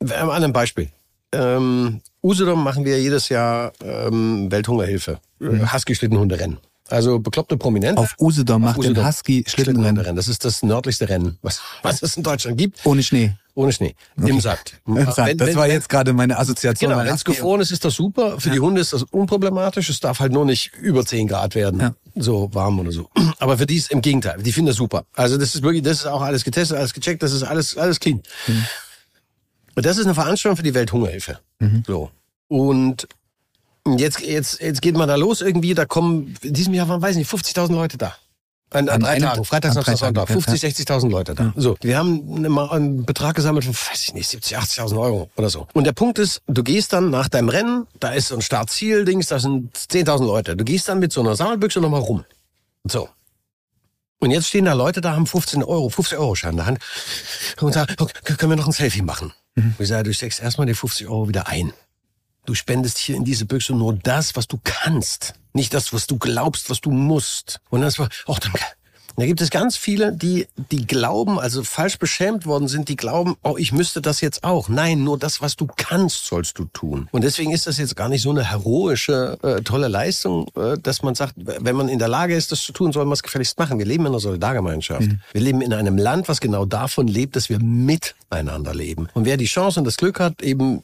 an einem Beispiel. Ähm, Usedom machen wir jedes Jahr ähm, Welthungerhilfe, mhm. Husky-Schlittenhunderennen. Also bekloppte Prominente. Auf Usedom macht Usedom. den Husky Schlittenrennen. Das ist das nördlichste Rennen, was, was es in Deutschland gibt. Ohne Schnee. Ohne Schnee. Okay. Im. Wenn, das wenn, war jetzt gerade meine Assoziation. Genau, wenn es gefroren ist, ist das super. Für ja. die Hunde ist das unproblematisch. Es darf halt nur nicht über 10 Grad werden. Ja. So warm oder so. Aber für die ist im Gegenteil. Die finden das super. Also das ist wirklich, das ist auch alles getestet, alles gecheckt. Das ist alles, alles clean. Mhm. Und das ist eine Veranstaltung für die Welthungerhilfe. Mhm. So. Und Jetzt, jetzt, jetzt geht man da los irgendwie, da kommen, in diesem Jahr waren, weiß nicht, 50.000 Leute da. An, an, an drei Tagen, Freitag, Samstag, Sonntag. 50, 60.000 Leute da. So, wir haben einen Betrag gesammelt von, weiß ich nicht, 70, 80.000 Euro oder so. Und der Punkt ist, du gehst dann nach deinem Rennen, da ist so ein Start-Ziel-Dings, da sind 10.000 Leute. Du gehst dann mit so einer Sammelbüchse nochmal rum. So. Und jetzt stehen da Leute da, haben 15 Euro, 50 Euro Schein in der Hand und sagen, okay, können wir noch ein Selfie machen? Mhm. Ich sage, du steckst erstmal die 50 Euro wieder ein. Du spendest hier in diese Büchse nur das, was du kannst. Nicht das, was du glaubst, was du musst. Und das war, oh, danke. Da gibt es ganz viele, die, die glauben, also falsch beschämt worden sind, die glauben, oh, ich müsste das jetzt auch. Nein, nur das, was du kannst, sollst du tun. Und deswegen ist das jetzt gar nicht so eine heroische, äh, tolle Leistung, äh, dass man sagt, wenn man in der Lage ist, das zu tun, soll man es gefälligst machen. Wir leben in einer Solidargemeinschaft. Mhm. Wir leben in einem Land, was genau davon lebt, dass wir miteinander leben. Und wer die Chance und das Glück hat, eben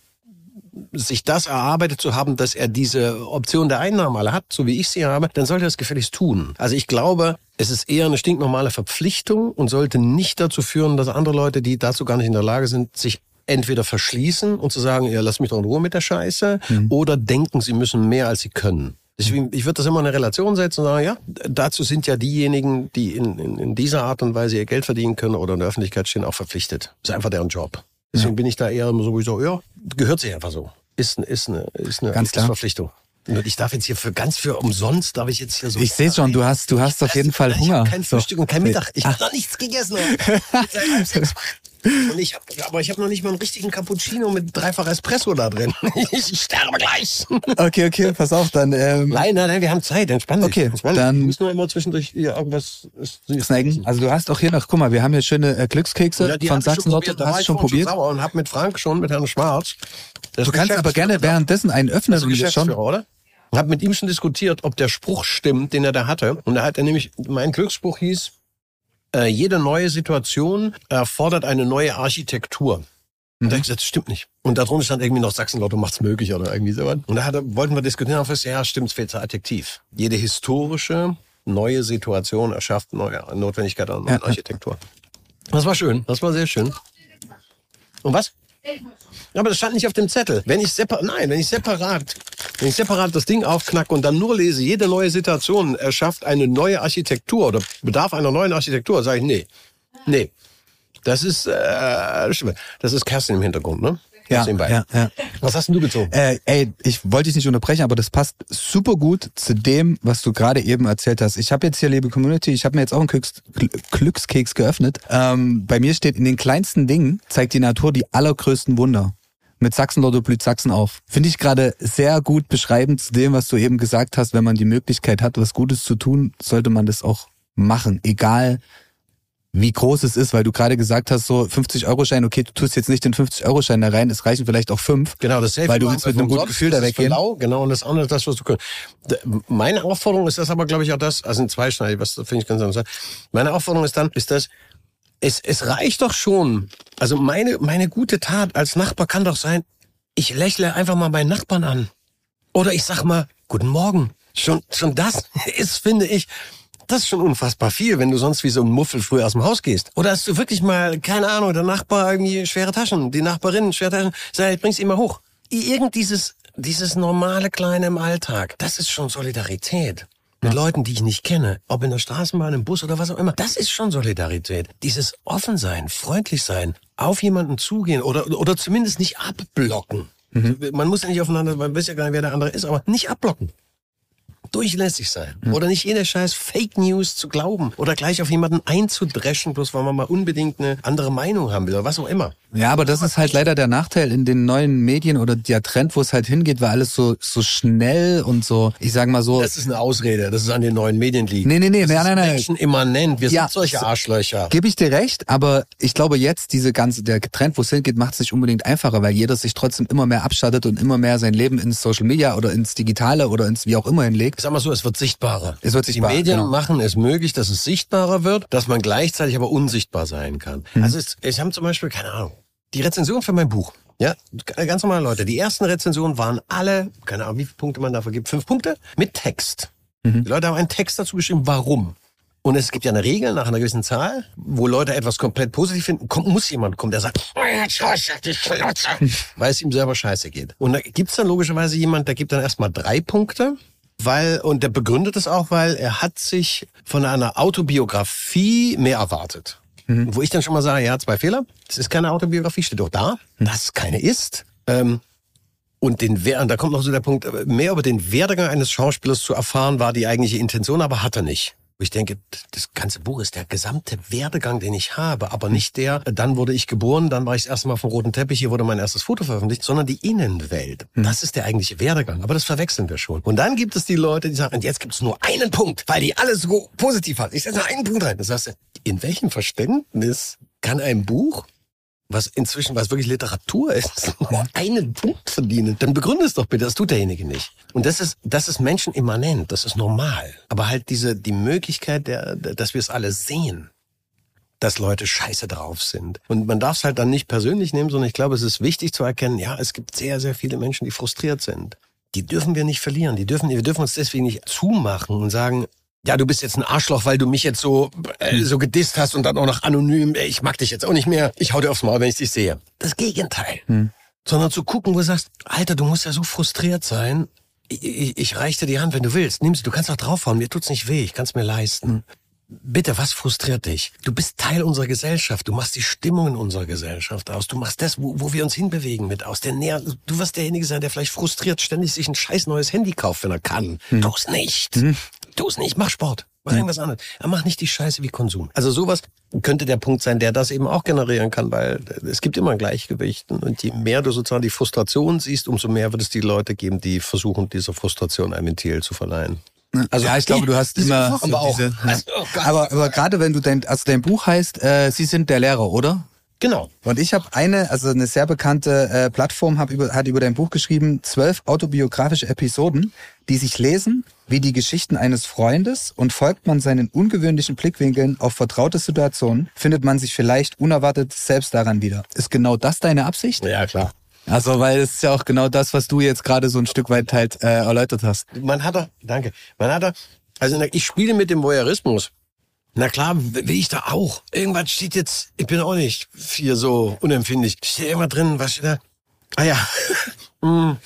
sich das erarbeitet zu haben, dass er diese Option der Einnahme alle hat, so wie ich sie habe, dann sollte er es gefälligst tun. Also ich glaube, es ist eher eine stinknormale Verpflichtung und sollte nicht dazu führen, dass andere Leute, die dazu gar nicht in der Lage sind, sich entweder verschließen und zu sagen, ja, lass mich doch in Ruhe mit der Scheiße, mhm. oder denken, sie müssen mehr, als sie können. Deswegen, ich würde das immer in eine Relation setzen und sagen, ja, dazu sind ja diejenigen, die in, in, in dieser Art und Weise ihr Geld verdienen können oder in der Öffentlichkeit stehen, auch verpflichtet. Das ist einfach deren Job. Deswegen ja. bin ich da eher so, wie so, ja, gehört sich einfach so. Ist, ist eine, ist eine Ganz klar. Verpflichtung. Und ich darf jetzt hier für ganz für umsonst, darf ich jetzt hier so. Ich sehe schon, du hast, du hast auf jeden Fall Hunger. Ich kein Frühstück so. und kein Mittag. Ich habe noch nichts gegessen. Und ich hab, aber ich habe noch nicht mal einen richtigen Cappuccino mit dreifach Espresso da drin. Ich sterbe gleich. Okay, okay, pass auf, dann. Ähm, nein, nein, nein, wir haben Zeit, entspann dich. Okay, entspann dann. Wir müssen nur immer zwischendurch hier irgendwas snacken. Also du hast auch hier noch, guck mal, wir haben hier schöne äh, Glückskekse ja, von Sachsen Lotto. Hast du schon probiert? Schon und hab mit Frank schon, mit Herrn Schwarz. Du kannst aber gerne währenddessen einen öffnen und schon. Oder? habe mit ihm schon diskutiert, ob der Spruch stimmt, den er da hatte. Und da hat er nämlich, mein Glücksspruch hieß, äh, jede neue Situation erfordert eine neue Architektur. Und mhm. da das stimmt nicht. Und darunter stand irgendwie noch Sachsen-Lotto macht's möglich oder irgendwie so. Und da hatte, wollten wir diskutieren, auf ja, stimmt, es fehlt das Adjektiv. Jede historische neue Situation erschafft neue Notwendigkeit einer neuen ja. Architektur. Das war schön, das war sehr schön. Und was? Aber das stand nicht auf dem Zettel. Wenn ich separat, nein, wenn ich separat, wenn ich separat das Ding aufknacke und dann nur lese, jede neue Situation erschafft eine neue Architektur oder bedarf einer neuen Architektur, sage ich nee, nee. Das ist, äh, das ist Kerstin im Hintergrund, ne? Ja, ja, ja. Was hast denn du gezogen? Äh, ey, ich wollte dich nicht unterbrechen, aber das passt super gut zu dem, was du gerade eben erzählt hast. Ich habe jetzt hier, liebe Community, ich habe mir jetzt auch einen Glücks Glückskeks geöffnet. Ähm, bei mir steht, in den kleinsten Dingen zeigt die Natur die allergrößten Wunder. Mit Sachsen-Lotto blüht Sachsen auf. Finde ich gerade sehr gut beschreibend zu dem, was du eben gesagt hast. Wenn man die Möglichkeit hat, was Gutes zu tun, sollte man das auch machen. Egal, wie groß es ist, weil du gerade gesagt hast, so 50-Euro-Schein, okay, du tust jetzt nicht den 50-Euro-Schein da rein, es reichen vielleicht auch fünf. Genau, das Weil du willst mit einem guten Gefühl da weggehen. Genau, genau, und das andere ist das, was du kannst. Meine Aufforderung ist das aber, glaube ich, auch das, also in zweischneidig, was finde ich ganz anders. Meine Aufforderung ist dann, ist das, es, es reicht doch schon. Also meine, meine gute Tat als Nachbar kann doch sein, ich lächle einfach mal meinen Nachbarn an. Oder ich sag mal, guten Morgen. Schon, schon das ist, finde ich, das ist schon unfassbar viel, wenn du sonst wie so ein Muffel früh aus dem Haus gehst. Oder hast du wirklich mal, keine Ahnung, der Nachbar irgendwie schwere Taschen, die Nachbarin schwere Taschen, sag, ich bring's ihm mal hoch. Irgend dieses, dieses normale Kleine im Alltag, das ist schon Solidarität. Mit. Leuten, die ich nicht kenne, ob in der Straßenbahn, im Bus oder was auch immer. Das ist schon Solidarität. Dieses offen sein, freundlich sein, auf jemanden zugehen oder, oder zumindest nicht abblocken. Mhm. Man muss ja nicht aufeinander, man weiß ja gar nicht, wer der andere ist, aber nicht abblocken durchlässig sein. Mhm. Oder nicht jeder Scheiß Fake News zu glauben oder gleich auf jemanden einzudreschen, bloß weil man mal unbedingt eine andere Meinung haben will oder was auch immer. Ja, aber das ist halt leider der Nachteil in den neuen Medien oder der Trend, wo es halt hingeht, weil alles so so schnell und so, ich sag mal so. Das ist eine Ausrede, das ist an den neuen Medien liegt. Nee, nee, nee, das nein, nein, nein. Menschen immanent, wir ja, sind solche Arschlöcher. Gebe ich dir recht, aber ich glaube jetzt diese ganze der Trend, wo es hingeht, macht es nicht unbedingt einfacher, weil jeder sich trotzdem immer mehr abschattet und immer mehr sein Leben ins Social Media oder ins Digitale oder ins wie auch immer hinlegt. Ich sag mal so, es wird sichtbarer. Es wird sichtbarer. Die Medien genau. machen es möglich, dass es sichtbarer wird, dass man gleichzeitig aber unsichtbar sein kann. Mhm. Also es, ich habe zum Beispiel keine Ahnung die Rezension für mein Buch. Ja, ganz normale Leute. Die ersten Rezensionen waren alle, keine Ahnung, wie viele Punkte man dafür gibt, fünf Punkte mit Text. Mhm. Die Leute haben einen Text dazu geschrieben, warum. Und es gibt ja eine Regel nach einer gewissen Zahl, wo Leute etwas komplett positiv finden, kommt, muss jemand kommen, der sagt, weil es ihm selber scheiße geht. Und da gibt's dann logischerweise jemand, der gibt dann erstmal drei Punkte, weil, und der begründet es auch, weil er hat sich von einer Autobiografie mehr erwartet. Mhm. Wo ich dann schon mal sage, ja, zwei Fehler. Das ist keine Autobiografie, steht doch da, mhm. dass es keine ist. Ähm, und den und da kommt noch so der Punkt, äh, mehr über den Werdegang eines Schauspielers zu erfahren, war die eigentliche Intention, aber hat er nicht. Wo ich denke, das ganze Buch ist der gesamte Werdegang, den ich habe, aber nicht der, dann wurde ich geboren, dann war ich das erste Mal vom roten Teppich, hier wurde mein erstes Foto veröffentlicht, sondern die Innenwelt. Mhm. Das ist der eigentliche Werdegang, aber das verwechseln wir schon. Und dann gibt es die Leute, die sagen, und jetzt gibt es nur einen Punkt, weil die alles so positiv hat. Ich setze nur einen Punkt rein. Das heißt, in welchem Verständnis kann ein Buch was inzwischen, was wirklich Literatur ist, einen Punkt verdienen, dann begründe es doch bitte, das tut derjenige nicht. Und das ist, das ist menschenimmanent, das ist normal. Aber halt diese, die Möglichkeit, der, dass wir es alle sehen, dass Leute scheiße drauf sind. Und man darf es halt dann nicht persönlich nehmen, sondern ich glaube, es ist wichtig zu erkennen, ja, es gibt sehr, sehr viele Menschen, die frustriert sind. Die dürfen wir nicht verlieren. Die dürfen, wir dürfen uns deswegen nicht zumachen und sagen, ja, du bist jetzt ein Arschloch, weil du mich jetzt so, äh, so gedisst hast und dann auch noch anonym, ey, ich mag dich jetzt auch nicht mehr, ich hau dir aufs Maul, wenn ich dich sehe. Das Gegenteil. Hm. Sondern zu gucken, wo du sagst, Alter, du musst ja so frustriert sein, ich, ich, ich reich dir die Hand, wenn du willst. Nimm sie, du kannst auch draufhauen, mir tut's nicht weh, ich kann's mir leisten. Hm. Bitte, was frustriert dich? Du bist Teil unserer Gesellschaft. Du machst die Stimmung in unserer Gesellschaft aus. Du machst das, wo, wo wir uns hinbewegen mit aus. Der Näher, du wirst derjenige sein, der vielleicht frustriert ständig sich ein scheiß neues Handy kauft, wenn er kann. Hm. Tu's nicht. Hm. Tu's nicht. Mach Sport. Mach irgendwas anderes. Er macht nicht die Scheiße wie Konsum. Also sowas könnte der Punkt sein, der das eben auch generieren kann, weil es gibt immer ein Gleichgewicht. Und je mehr du sozusagen die Frustration siehst, umso mehr wird es die Leute geben, die versuchen, dieser Frustration ein Ventil zu verleihen. Also ja, ich glaube, du hast immer aber auch. Diese, also, oh aber, aber gerade wenn du dein, also dein Buch heißt, äh, Sie sind der Lehrer, oder? Genau. Und ich habe eine, also eine sehr bekannte äh, Plattform hab über, hat über dein Buch geschrieben, zwölf autobiografische Episoden, die sich lesen wie die Geschichten eines Freundes und folgt man seinen ungewöhnlichen Blickwinkeln auf vertraute Situationen, findet man sich vielleicht unerwartet selbst daran wieder. Ist genau das deine Absicht? Ja, klar. Also, weil es ist ja auch genau das, was du jetzt gerade so ein Stück weit halt äh, erläutert hast. Man hat da, danke, man hat da, also ich spiele mit dem Voyeurismus. Na klar, will ich da auch. Irgendwas steht jetzt, ich bin auch nicht hier so unempfindlich. Steht irgendwas drin, was steht da? Ah ja. hm.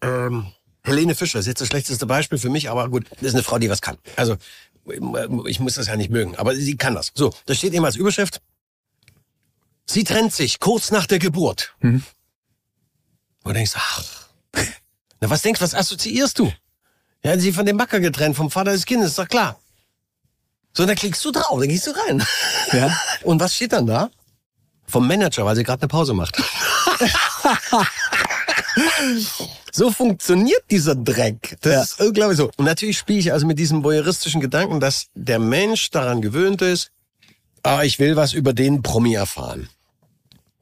ähm, Helene Fischer ist jetzt das schlechteste Beispiel für mich, aber gut, das ist eine Frau, die was kann. Also, ich muss das ja nicht mögen, aber sie kann das. So, da steht eben als Überschrift, Sie trennt sich kurz nach der Geburt. Mhm. Und denkst, ach, na was denkst, was assoziierst du? Ja, sie von dem Backer getrennt, vom Vater des Kindes, ist doch klar. So, dann klickst du drauf, dann gehst du rein. Ja. Und was steht dann da? Vom Manager, weil sie gerade eine Pause macht. so funktioniert dieser Dreck. Das ja. ist unglaublich so. Und natürlich spiele ich also mit diesem voyeuristischen Gedanken, dass der Mensch daran gewöhnt ist, ah, ich will was über den Promi erfahren.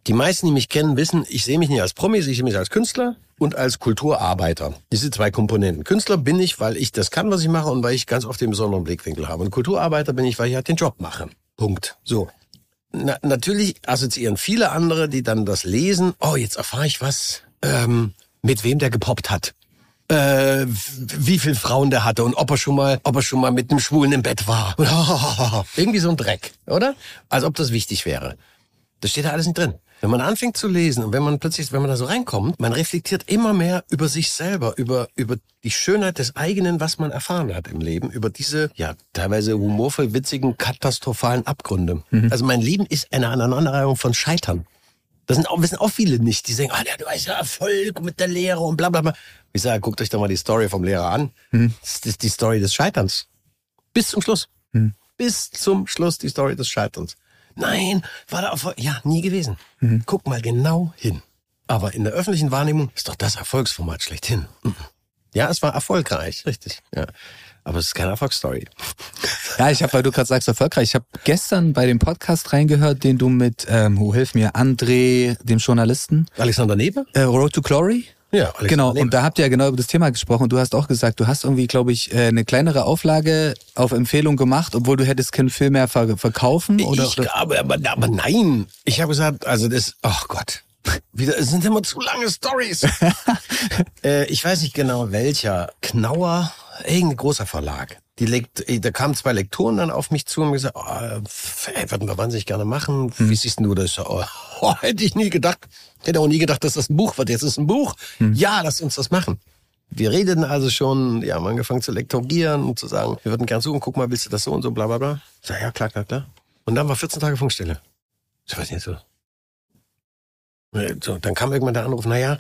Die meisten, die mich kennen, wissen, ich sehe mich nicht als Promi, ich sehe mich als Künstler und als Kulturarbeiter. Diese zwei Komponenten. Künstler bin ich, weil ich das kann, was ich mache und weil ich ganz oft den besonderen Blickwinkel habe. Und Kulturarbeiter bin ich, weil ich halt den Job mache. Punkt. So. Na, natürlich assoziieren viele andere, die dann das lesen, oh, jetzt erfahre ich was, ähm, mit wem der gepoppt hat. Äh, wie viel Frauen der hatte und ob er schon mal, ob er schon mal mit einem Schwulen im Bett war. Irgendwie so ein Dreck, oder? Als ob das wichtig wäre. Das steht da alles nicht drin. Wenn man anfängt zu lesen und wenn man plötzlich, wenn man da so reinkommt, man reflektiert immer mehr über sich selber, über, über die Schönheit des eigenen, was man erfahren hat im Leben, über diese, ja, teilweise humorvoll witzigen, katastrophalen Abgründe. Mhm. Also mein Leben ist eine Aneinanderreihung von Scheitern. Das sind auch, wissen auch viele nicht. Die sagen, ah, du hast ja Erfolg mit der Lehre und bla, bla, bla. Ich sage, guckt euch doch mal die Story vom Lehrer an. Mhm. Das ist die Story des Scheiterns. Bis zum Schluss. Mhm. Bis zum Schluss die Story des Scheiterns. Nein, war da Erfolg? Ja, nie gewesen. Mhm. Guck mal genau hin. Aber in der öffentlichen Wahrnehmung ist doch das Erfolgsformat schlechthin. Mhm. Ja, es war erfolgreich, richtig. Ja. Aber es ist keine Erfolgsstory. Ja, ich habe, weil du gerade sagst, erfolgreich. Ich habe gestern bei dem Podcast reingehört, den du mit, ähm, wo hilf mir, André, dem Journalisten. Alexander Nebe? Äh, Road to Glory. Ja, Alex genau. Und da habt ihr ja genau über das Thema gesprochen. Du hast auch gesagt, du hast irgendwie, glaube ich, äh, eine kleinere Auflage auf Empfehlung gemacht, obwohl du hättest keinen Film mehr verkaufen. Oder, ich glaube, aber, aber nein. Ich habe gesagt, also das, oh Gott. Wieder, es sind immer zu lange Stories. äh, ich weiß nicht genau welcher. Knauer, irgendein großer Verlag. Die Lekt da kamen zwei Lektoren dann auf mich zu und haben gesagt, oh, ey, würden wir wahnsinnig gerne machen. Hm. Wie siehst du das? Oh, hätte ich nie gedacht. Hätte auch nie gedacht, dass das ein Buch wird. Jetzt ist ein Buch. Hm. Ja, lass uns das machen. Wir redeten also schon, ja, haben angefangen zu lektorieren und zu sagen, wir würden gern suchen, guck mal, willst du das so und so, bla bla bla. Sag, ja, klar, klar, klar. Und dann war 14 Tage Funkstille. Ich weiß nicht so. so dann kam irgendwann der Anruf, na ja,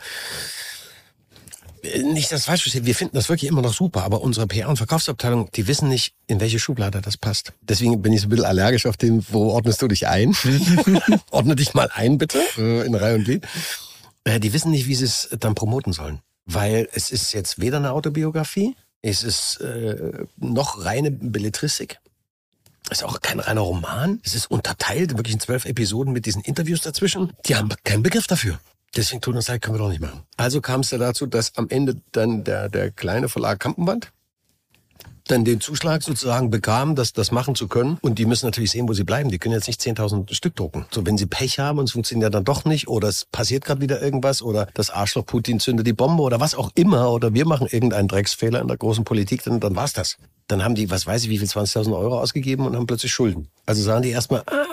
nicht das falsch verstehen, wir finden das wirklich immer noch super, aber unsere PR- und Verkaufsabteilung, die wissen nicht, in welche Schublade das passt. Deswegen bin ich so ein bisschen allergisch auf den, wo ordnest du dich ein? Ordne dich mal ein, bitte, äh, in Reihe und Glied. Äh, die wissen nicht, wie sie es dann promoten sollen. Weil es ist jetzt weder eine Autobiografie, es ist äh, noch reine Belletristik. Es ist auch kein reiner Roman. Es ist unterteilt, wirklich in zwölf Episoden mit diesen Interviews dazwischen. Die haben keinen Begriff dafür. Deswegen tut uns leid, können wir doch nicht machen. Also kam es ja dazu, dass am Ende dann der, der kleine Verlag Kampenband dann den Zuschlag sozusagen bekam, das, das machen zu können. Und die müssen natürlich sehen, wo sie bleiben. Die können jetzt nicht 10.000 Stück drucken. So, wenn sie Pech haben und es funktioniert dann doch nicht oder es passiert gerade wieder irgendwas oder das Arschloch Putin zündet die Bombe oder was auch immer oder wir machen irgendeinen Drecksfehler in der großen Politik, dann, dann war's das. Dann haben die, was weiß ich, wie viel, 20.000 Euro ausgegeben und haben plötzlich Schulden. Also sagen die erstmal, ah,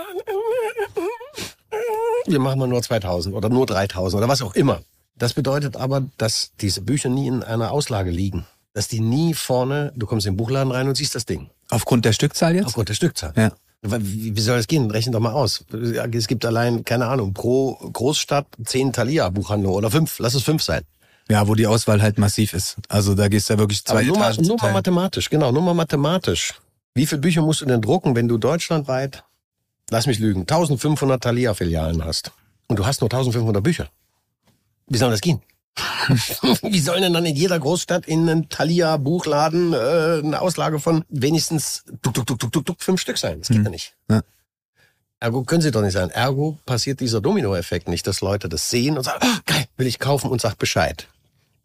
wir machen mal nur 2.000 oder nur 3.000 oder was auch immer. Das bedeutet aber, dass diese Bücher nie in einer Auslage liegen dass die nie vorne, du kommst in den Buchladen rein und siehst das Ding. Aufgrund der Stückzahl jetzt? Aufgrund der Stückzahl. Ja. Wie, soll das gehen? Rechnen doch mal aus. Es gibt allein, keine Ahnung, pro Großstadt zehn Thalia-Buchhandlungen oder fünf. Lass es fünf sein. Ja, wo die Auswahl halt massiv ist. Also da gehst du ja wirklich zwei Aber nur, Etagen mal, nur mal mathematisch, genau, nur mal mathematisch. Wie viele Bücher musst du denn drucken, wenn du deutschlandweit, lass mich lügen, 1500 Thalia-Filialen hast? Und du hast nur 1500 Bücher. Wie soll das gehen? Wie sollen denn dann in jeder Großstadt in einem Thalia Buchladen äh, eine Auslage von wenigstens tuk, tuk, tuk, tuk, tuk, tuk, fünf Stück sein? Das geht hm. ja nicht. Ja. Ergo können sie doch nicht sein. Ergo passiert dieser Dominoeffekt nicht, dass Leute das sehen und sagen, oh, geil, will ich kaufen und sagt Bescheid.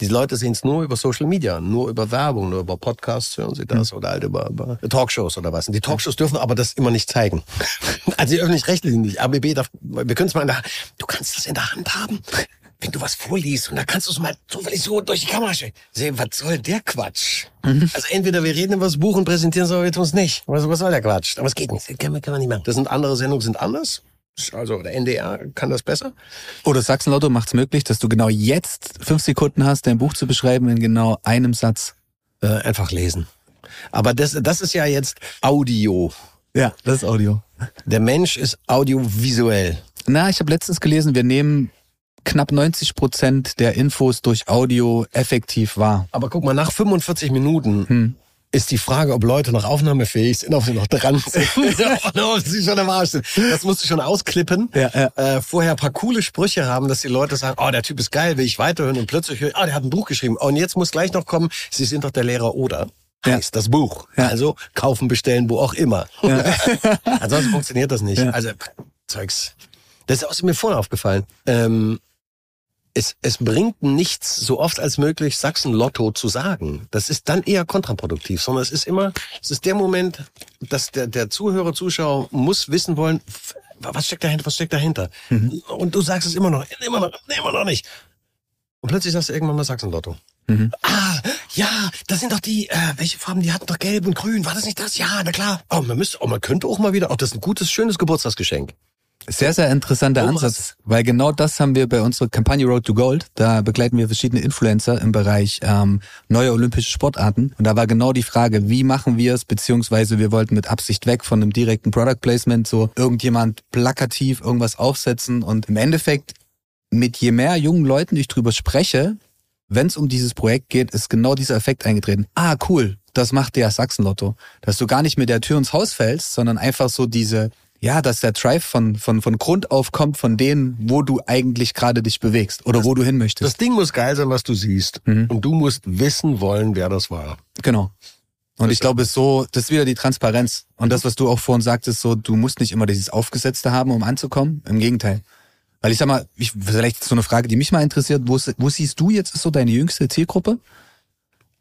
Die Leute sehen es nur über Social Media, nur über Werbung, nur über Podcasts hören sie das mhm. oder halt über, über Talkshows oder was. Und die Talkshows dürfen aber das immer nicht zeigen. Also die öffentlich-rechtlichen nicht. ABB darf, wir können es mal in der, du kannst das in der Hand haben wenn du was vorliest und da kannst du es mal zufällig so durch die Kamera stellen. Sehen, was soll der Quatsch? Mhm. Also entweder wir reden über das Buch und präsentieren es, aber wir tun es nicht. Was, was soll der Quatsch? Aber es geht nicht. Das kann man, kann man nicht machen. Das sind andere Sendungen, sind anders. Also der NDR kann das besser. Oder Sachsenlotto macht es möglich, dass du genau jetzt fünf Sekunden hast, dein Buch zu beschreiben in genau einem Satz. Äh, einfach lesen. Aber das, das ist ja jetzt Audio. Ja, das ist Audio. Der Mensch ist audiovisuell. Na, ich habe letztens gelesen, wir nehmen knapp 90 Prozent der Infos durch Audio effektiv wahr. Aber guck mal, nach 45 Minuten hm. Ist die Frage, ob Leute noch aufnahmefähig sind, ob sie noch dran sind, ob sie schon am Arsch sind. Das musst du schon ausklippen. Ja, ja. Äh, vorher ein paar coole Sprüche haben, dass die Leute sagen, oh, der Typ ist geil, will ich weiterhören. Und plötzlich höre ich, oh, der hat ein Buch geschrieben. Oh, und jetzt muss gleich noch kommen, Sie sind doch der Lehrer oder heißt ja. das Buch. Ja. Also kaufen, bestellen, wo auch immer. Ja. Ansonsten funktioniert das nicht. Also Zeugs. Das ist auch mir vorhin aufgefallen. Ähm, es, es bringt nichts, so oft als möglich Sachsen-Lotto zu sagen. Das ist dann eher kontraproduktiv, sondern es ist immer, es ist der Moment, dass der, der Zuhörer, Zuschauer muss wissen wollen, was steckt dahinter, was steckt dahinter. Mhm. Und du sagst es immer noch, immer noch, immer noch nicht. Und plötzlich sagst du irgendwann mal Sachsen-Lotto. Mhm. Ah, ja, das sind doch die, äh, welche Farben, die hatten doch gelb und grün. War das nicht das? Ja, na klar. Oh, man müsste, oh, man könnte auch mal wieder, oh, das ist ein gutes, schönes Geburtstagsgeschenk. Sehr, sehr interessanter oh, Ansatz, weil genau das haben wir bei unserer Kampagne Road to Gold. Da begleiten wir verschiedene Influencer im Bereich ähm, neue olympische Sportarten. Und da war genau die Frage, wie machen wir es, beziehungsweise wir wollten mit Absicht weg von einem direkten Product Placement, so irgendjemand plakativ irgendwas aufsetzen. Und im Endeffekt, mit je mehr jungen Leuten ich drüber spreche, wenn es um dieses Projekt geht, ist genau dieser Effekt eingetreten. Ah, cool, das macht der Sachsenlotto. Dass du gar nicht mit der Tür ins Haus fällst, sondern einfach so diese ja, dass der Drive von, von, von Grund auf kommt von denen, wo du eigentlich gerade dich bewegst oder das, wo du hin möchtest. Das Ding muss geil sein, was du siehst. Mhm. Und du musst wissen wollen, wer das war. Genau. Und das ich glaube, so, das ist wieder die Transparenz. Und das, was du auch vorhin sagtest, so, du musst nicht immer dieses Aufgesetzte haben, um anzukommen. Im Gegenteil. Weil ich sag mal, ich, vielleicht so eine Frage, die mich mal interessiert, wo, wo siehst du jetzt so deine jüngste Zielgruppe?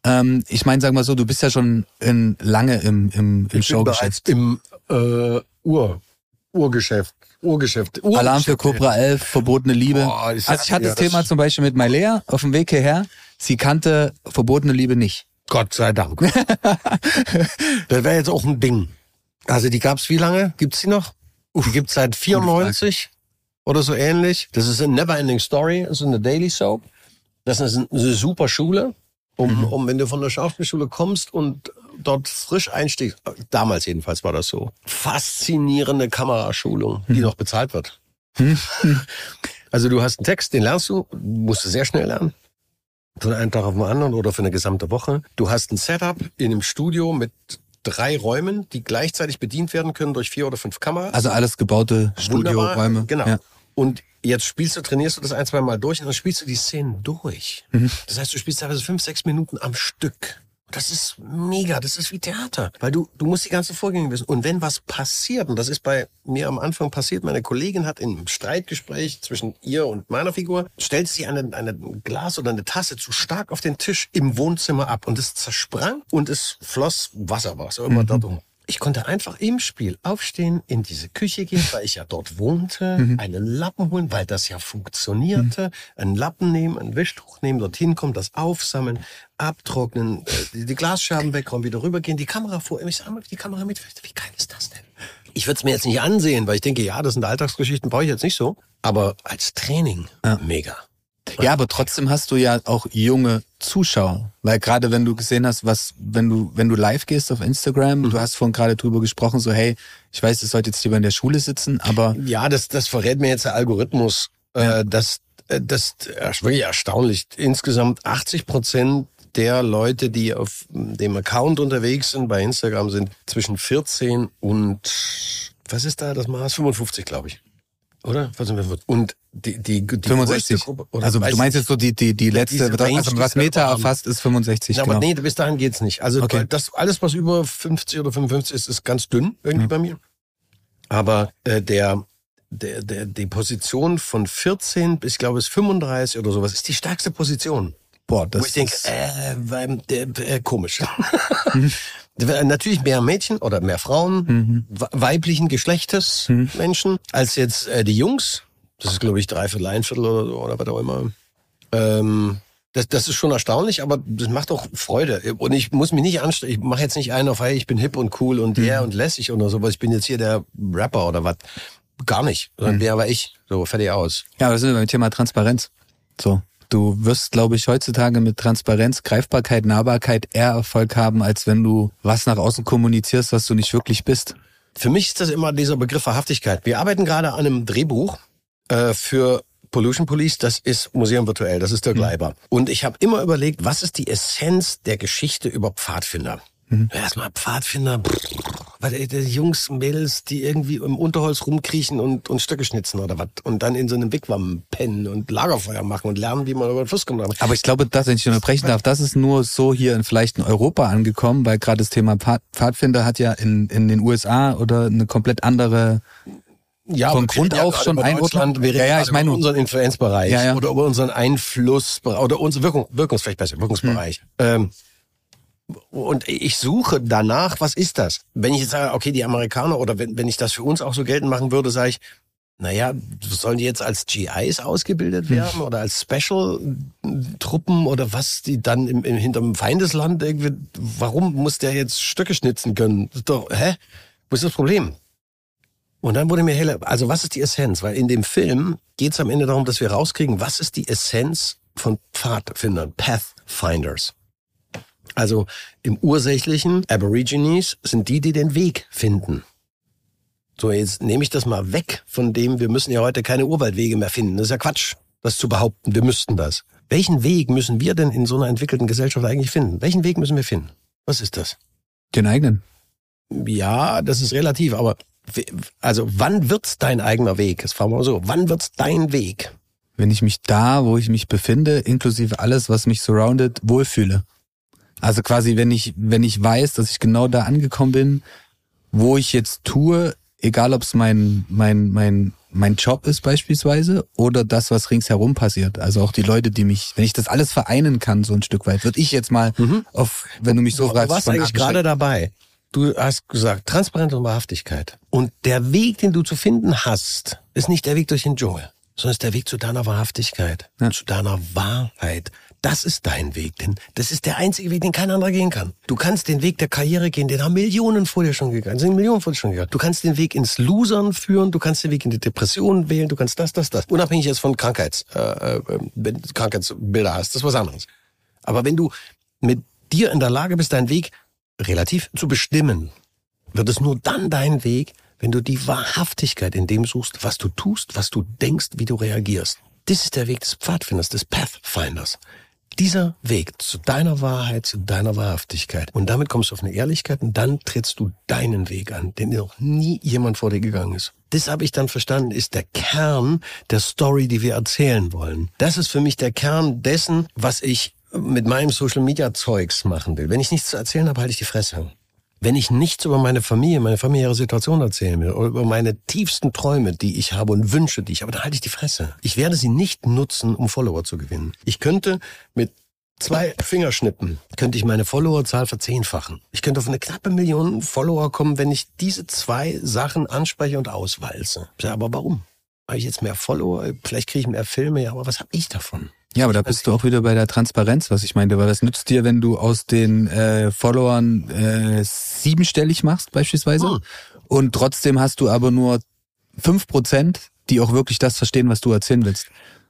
Ähm, ich meine, sag mal so, du bist ja schon in, lange im, im, im Showgeschäft. Im äh, Ur, Urgeschäft. Urgeschäft. Urgeschäft. Alarm für Cobra 11, verbotene Liebe. Boah, also ich hatte das, das Thema zum Beispiel mit Mailea auf dem Weg hierher. Sie kannte verbotene Liebe nicht. Gott sei Dank. das wäre jetzt auch ein Ding. Also die gab's wie lange? Gibt's die noch? Die gibt's seit 94 oder so ähnlich. Das ist eine Neverending Story. Das ist eine Daily Soap. Das ist eine, eine super Schule, um, mhm. um wenn du von der Schauspielschule kommst und dort frisch einstiegst, damals jedenfalls war das so, faszinierende Kameraschulung, die hm. noch bezahlt wird. Hm. also du hast einen Text, den lernst du, musst du sehr schnell lernen. Von einem Tag auf den anderen oder für eine gesamte Woche. Du hast ein Setup in einem Studio mit drei Räumen, die gleichzeitig bedient werden können durch vier oder fünf Kameras. Also alles gebaute Studioräume. Genau. Ja. Und jetzt spielst du, trainierst du das ein, zwei Mal durch und dann spielst du die Szenen durch. Mhm. Das heißt, du spielst teilweise fünf, sechs Minuten am Stück. Das ist mega, das ist wie Theater, weil du du musst die ganzen Vorgänge wissen und wenn was passiert und das ist bei mir am Anfang passiert, meine Kollegin hat in einem Streitgespräch zwischen ihr und meiner Figur stellt sie eine eine Glas oder eine Tasse zu stark auf den Tisch im Wohnzimmer ab und es zersprang und es floss Wasser, was auch immer mhm. um. Ich konnte einfach im Spiel aufstehen, in diese Küche gehen, weil ich ja dort wohnte, mhm. einen Lappen holen, weil das ja funktionierte, mhm. einen Lappen nehmen, ein Wischtuch nehmen, dorthin kommen, das aufsammeln, abtrocknen, äh, die Glasscherben wegräumen, wieder rübergehen, die Kamera vor, ich sage die Kamera mit, wie geil ist das denn? Ich würde es mir jetzt nicht ansehen, weil ich denke, ja, das sind Alltagsgeschichten, brauche ich jetzt nicht so, aber als Training, ja. mega. Ja, aber trotzdem hast du ja auch junge Zuschauer. Weil gerade wenn du gesehen hast, was, wenn du, wenn du live gehst auf Instagram, mhm. du hast vorhin gerade drüber gesprochen, so, hey, ich weiß, du solltest jetzt lieber in der Schule sitzen, aber. Ja, das, das verrät mir jetzt der Algorithmus, ja. äh, dass, äh, das ist wirklich erstaunlich. Insgesamt 80 Prozent der Leute, die auf dem Account unterwegs sind bei Instagram, sind zwischen 14 und was ist da das Maß? 55, glaube ich. Oder? Und die, die, die 65. Gruppe, also du meinst jetzt so die, die, die letzte, also was Meta erfasst, ist 65. Ja, genau. aber nee, bis dahin geht's nicht. Also okay. das alles, was über 50 oder 55 ist, ist ganz dünn irgendwie mhm. bei mir. Aber äh, der, der, der, die Position von 14 bis, ich glaube, es 35 oder sowas ist die stärkste Position. Boah, das Wo ich denke, äh, äh, äh, komisch. Mhm. Natürlich mehr Mädchen oder mehr Frauen, mhm. weiblichen Geschlechtes mhm. Menschen, als jetzt äh, die Jungs. Das ist, glaube ich, drei Viertel, ein Viertel oder, oder was auch immer. Ähm, das, das ist schon erstaunlich, aber das macht auch Freude. Und ich muss mich nicht anstellen. Ich mache jetzt nicht einen auf, hey, ich bin hip und cool und der mhm. und lässig oder sowas. Ich bin jetzt hier der Rapper oder was. Gar nicht. Sondern mhm. der war ich. So, fertig aus. Ja, das ist beim Thema Transparenz. So. Du wirst, glaube ich, heutzutage mit Transparenz, Greifbarkeit, Nahbarkeit eher Erfolg haben, als wenn du was nach außen kommunizierst, was du nicht wirklich bist. Für mich ist das immer dieser Begriff Wahrhaftigkeit. Wir arbeiten gerade an einem Drehbuch äh, für Pollution Police, das ist Museum Virtuell, das ist der Gleiber. Mhm. Und ich habe immer überlegt, was ist die Essenz der Geschichte über Pfadfinder? Mhm. Erstmal Pfadfinder, weil die Jungs, Mädels, die irgendwie im Unterholz rumkriechen und, und Stöcke schnitzen oder was und dann in so einem Wigwam pennen und Lagerfeuer machen und lernen, wie man über den Fluss kommt. Aber ich glaube, dass, wenn ich unterbrechen darf, das ist nur so hier in vielleicht in Europa angekommen, weil gerade das Thema Pfadfinder hat ja in, in den USA oder eine komplett andere ja, von Grund ja auf schon Einordnung. Wir ja, ja, ich meine unseren Influenzbereich ja, ja. oder über unseren Einfluss oder unser Wirkung, Wirkungsfläche besser, Wirkungsbereich. Hm. Ähm, und ich suche danach, was ist das? Wenn ich jetzt sage, okay, die Amerikaner oder wenn, wenn ich das für uns auch so geltend machen würde, sage ich, naja, sollen die jetzt als GIs ausgebildet hm. werden oder als Special-Truppen oder was, die dann im, im, hinterm Feindesland irgendwie, warum muss der jetzt Stöcke schnitzen können? Das ist doch, hä? Wo ist das Problem? Und dann wurde mir heller, also was ist die Essenz? Weil in dem Film geht es am Ende darum, dass wir rauskriegen, was ist die Essenz von Pfadfindern, Pathfinders. Also im ursächlichen Aborigines sind die, die den Weg finden. So, jetzt nehme ich das mal weg von dem, wir müssen ja heute keine Urwaldwege mehr finden. Das ist ja Quatsch, das zu behaupten, wir müssten das. Welchen Weg müssen wir denn in so einer entwickelten Gesellschaft eigentlich finden? Welchen Weg müssen wir finden? Was ist das? Den eigenen. Ja, das ist relativ, aber also wann wird's dein eigener Weg? Das fragen wir mal so. Wann wird's dein Weg? Wenn ich mich da, wo ich mich befinde, inklusive alles, was mich surroundet, wohlfühle. Also quasi, wenn ich, wenn ich weiß, dass ich genau da angekommen bin, wo ich jetzt tue, egal ob es mein, mein, mein, mein Job ist beispielsweise oder das, was ringsherum passiert. Also auch die Leute, die mich, wenn ich das alles vereinen kann, so ein Stück weit, würde ich jetzt mal mhm. auf, wenn du mich so fragst. Du warst eigentlich gerade dabei. Du hast gesagt, Transparenz und Wahrhaftigkeit. Und der Weg, den du zu finden hast, ist nicht der Weg durch den Dschungel, sondern ist der Weg zu deiner Wahrhaftigkeit, ja. zu deiner Wahrheit. Das ist dein Weg, denn das ist der einzige Weg, den kein anderer gehen kann. Du kannst den Weg der Karriere gehen, den haben Millionen vor dir schon gegangen, sind Millionen vor dir schon gegangen. Du kannst den Weg ins Losern führen, du kannst den Weg in die Depression wählen, du kannst das, das, das. Unabhängig jetzt von Krankheits, äh, äh, wenn du Krankheitsbilder hast, das ist was anderes. Aber wenn du mit dir in der Lage bist, deinen Weg relativ zu bestimmen, wird es nur dann dein Weg, wenn du die Wahrhaftigkeit in dem suchst, was du tust, was du denkst, wie du reagierst. Das ist der Weg des Pfadfinders, des Pathfinders. Dieser Weg zu deiner Wahrheit, zu deiner Wahrhaftigkeit. Und damit kommst du auf eine Ehrlichkeit und dann trittst du deinen Weg an, den noch nie jemand vor dir gegangen ist. Das habe ich dann verstanden, ist der Kern der Story, die wir erzählen wollen. Das ist für mich der Kern dessen, was ich mit meinem Social Media Zeugs machen will, wenn ich nichts zu erzählen habe, halte ich die Fresse. Wenn ich nichts über meine Familie, meine familiäre Situation erzählen will oder über meine tiefsten Träume, die ich habe und Wünsche, die ich habe, dann halte ich die Fresse. Ich werde sie nicht nutzen, um Follower zu gewinnen. Ich könnte mit zwei Fingerschnippen könnte ich meine Followerzahl verzehnfachen. Ich könnte auf eine knappe Million Follower kommen, wenn ich diese zwei Sachen anspreche und auswalze. Aber warum? Habe ich jetzt mehr Follower? Vielleicht kriege ich mehr Filme, ja, aber was habe ich davon? Ja, aber da bist du auch wieder bei der Transparenz, was ich meinte, weil das nützt dir, wenn du aus den äh, Followern äh, siebenstellig machst beispielsweise Hm. und trotzdem hast du aber nur fünf Prozent, die auch wirklich das verstehen, was du erzählen willst.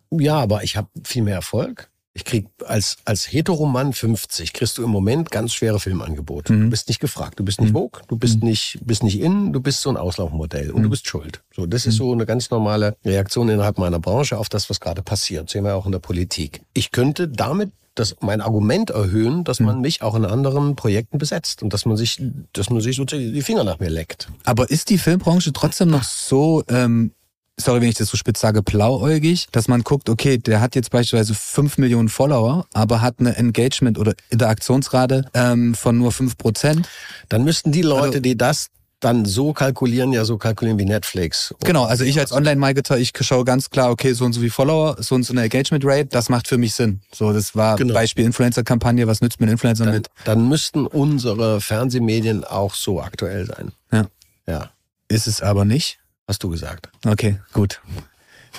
Ja, aber ich habe viel mehr Erfolg. Ich krieg als als Heteromann 50 kriegst du im Moment ganz schwere Filmangebote. Mhm. Du bist nicht gefragt, du bist nicht woke, du bist nicht bist nicht in, du bist so ein Auslaufmodell und du bist schuld. So, das ist so eine ganz normale Reaktion innerhalb meiner Branche auf das, was gerade passiert. Sehen wir auch in der Politik. Ich könnte damit das mein Argument erhöhen, dass man mich auch in anderen Projekten besetzt und dass man sich dass man sich so die Finger nach mir leckt. Aber ist die Filmbranche trotzdem noch so, ähm, sorry, wenn ich das so spitz sage, blauäugig, dass man guckt, okay, der hat jetzt beispielsweise fünf Millionen Follower, aber hat eine Engagement- oder Interaktionsrate ähm, von nur fünf Prozent. Dann müssten die Leute, Also- die das dann so kalkulieren, ja so kalkulieren wie Netflix. Genau, also ich als Online-Marketer, ich schaue ganz klar, okay, so und so wie Follower, so und so eine Engagement-Rate, das macht für mich Sinn. So, das war Genau. Beispiel Influencer-Kampagne, was nützt mir ein Influencer dann, mit? dann müssten unsere Fernsehmedien auch so aktuell sein. Ja. Ja, Ist es aber nicht. Hast du gesagt. Okay, gut.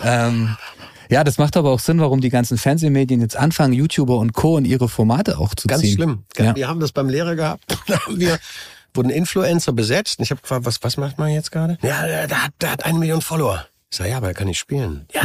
Ähm, ja, das macht aber auch Sinn, warum die ganzen Fernsehmedien jetzt anfangen, YouTuber und Co. in ihre Formate auch zu Ganz ziehen. schlimm. Ja. Wir haben das beim Lehrer gehabt. Da haben wir wurden Influencer besetzt. Und ich habe gefragt, was, was macht man jetzt gerade? Ja, der, der, hat, der hat eine Million Follower. Ich sage, ja, aber er kann nicht spielen. Ja,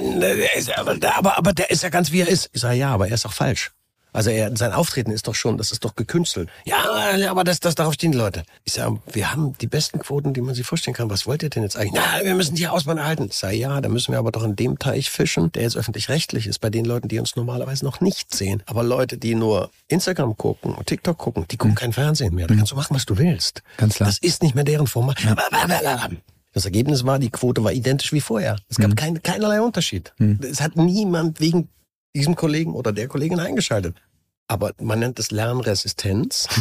äh, ist, aber, der- aber, aber der ist ja ganz wie er ist. Ich sage, ja, aber er ist auch falsch. Also er, sein Auftreten ist doch schon, das ist doch gekünstelt. Ja, aber das, das darauf stehen die Leute. Ich sage, wir haben die besten Quoten, die man sich vorstellen kann. Was wollt ihr denn jetzt eigentlich? Na, wir müssen die Ausbahn erhalten. Ich sage, ja, da müssen wir aber doch in dem Teich fischen, der jetzt öffentlich-rechtlich ist, bei den Leuten, die uns normalerweise noch nicht sehen. Aber Leute, die nur Instagram gucken und TikTok gucken, die gucken kein Fernsehen mehr. Da kannst du machen, was du willst. Ganz klar. Das ist nicht mehr deren Format. Das Ergebnis war, die Quote war identisch wie vorher. Es gab kein, keinerlei Unterschied. Es hat niemand wegen diesem Kollegen oder der Kollegin eingeschaltet. Aber man nennt es Lernresistenz.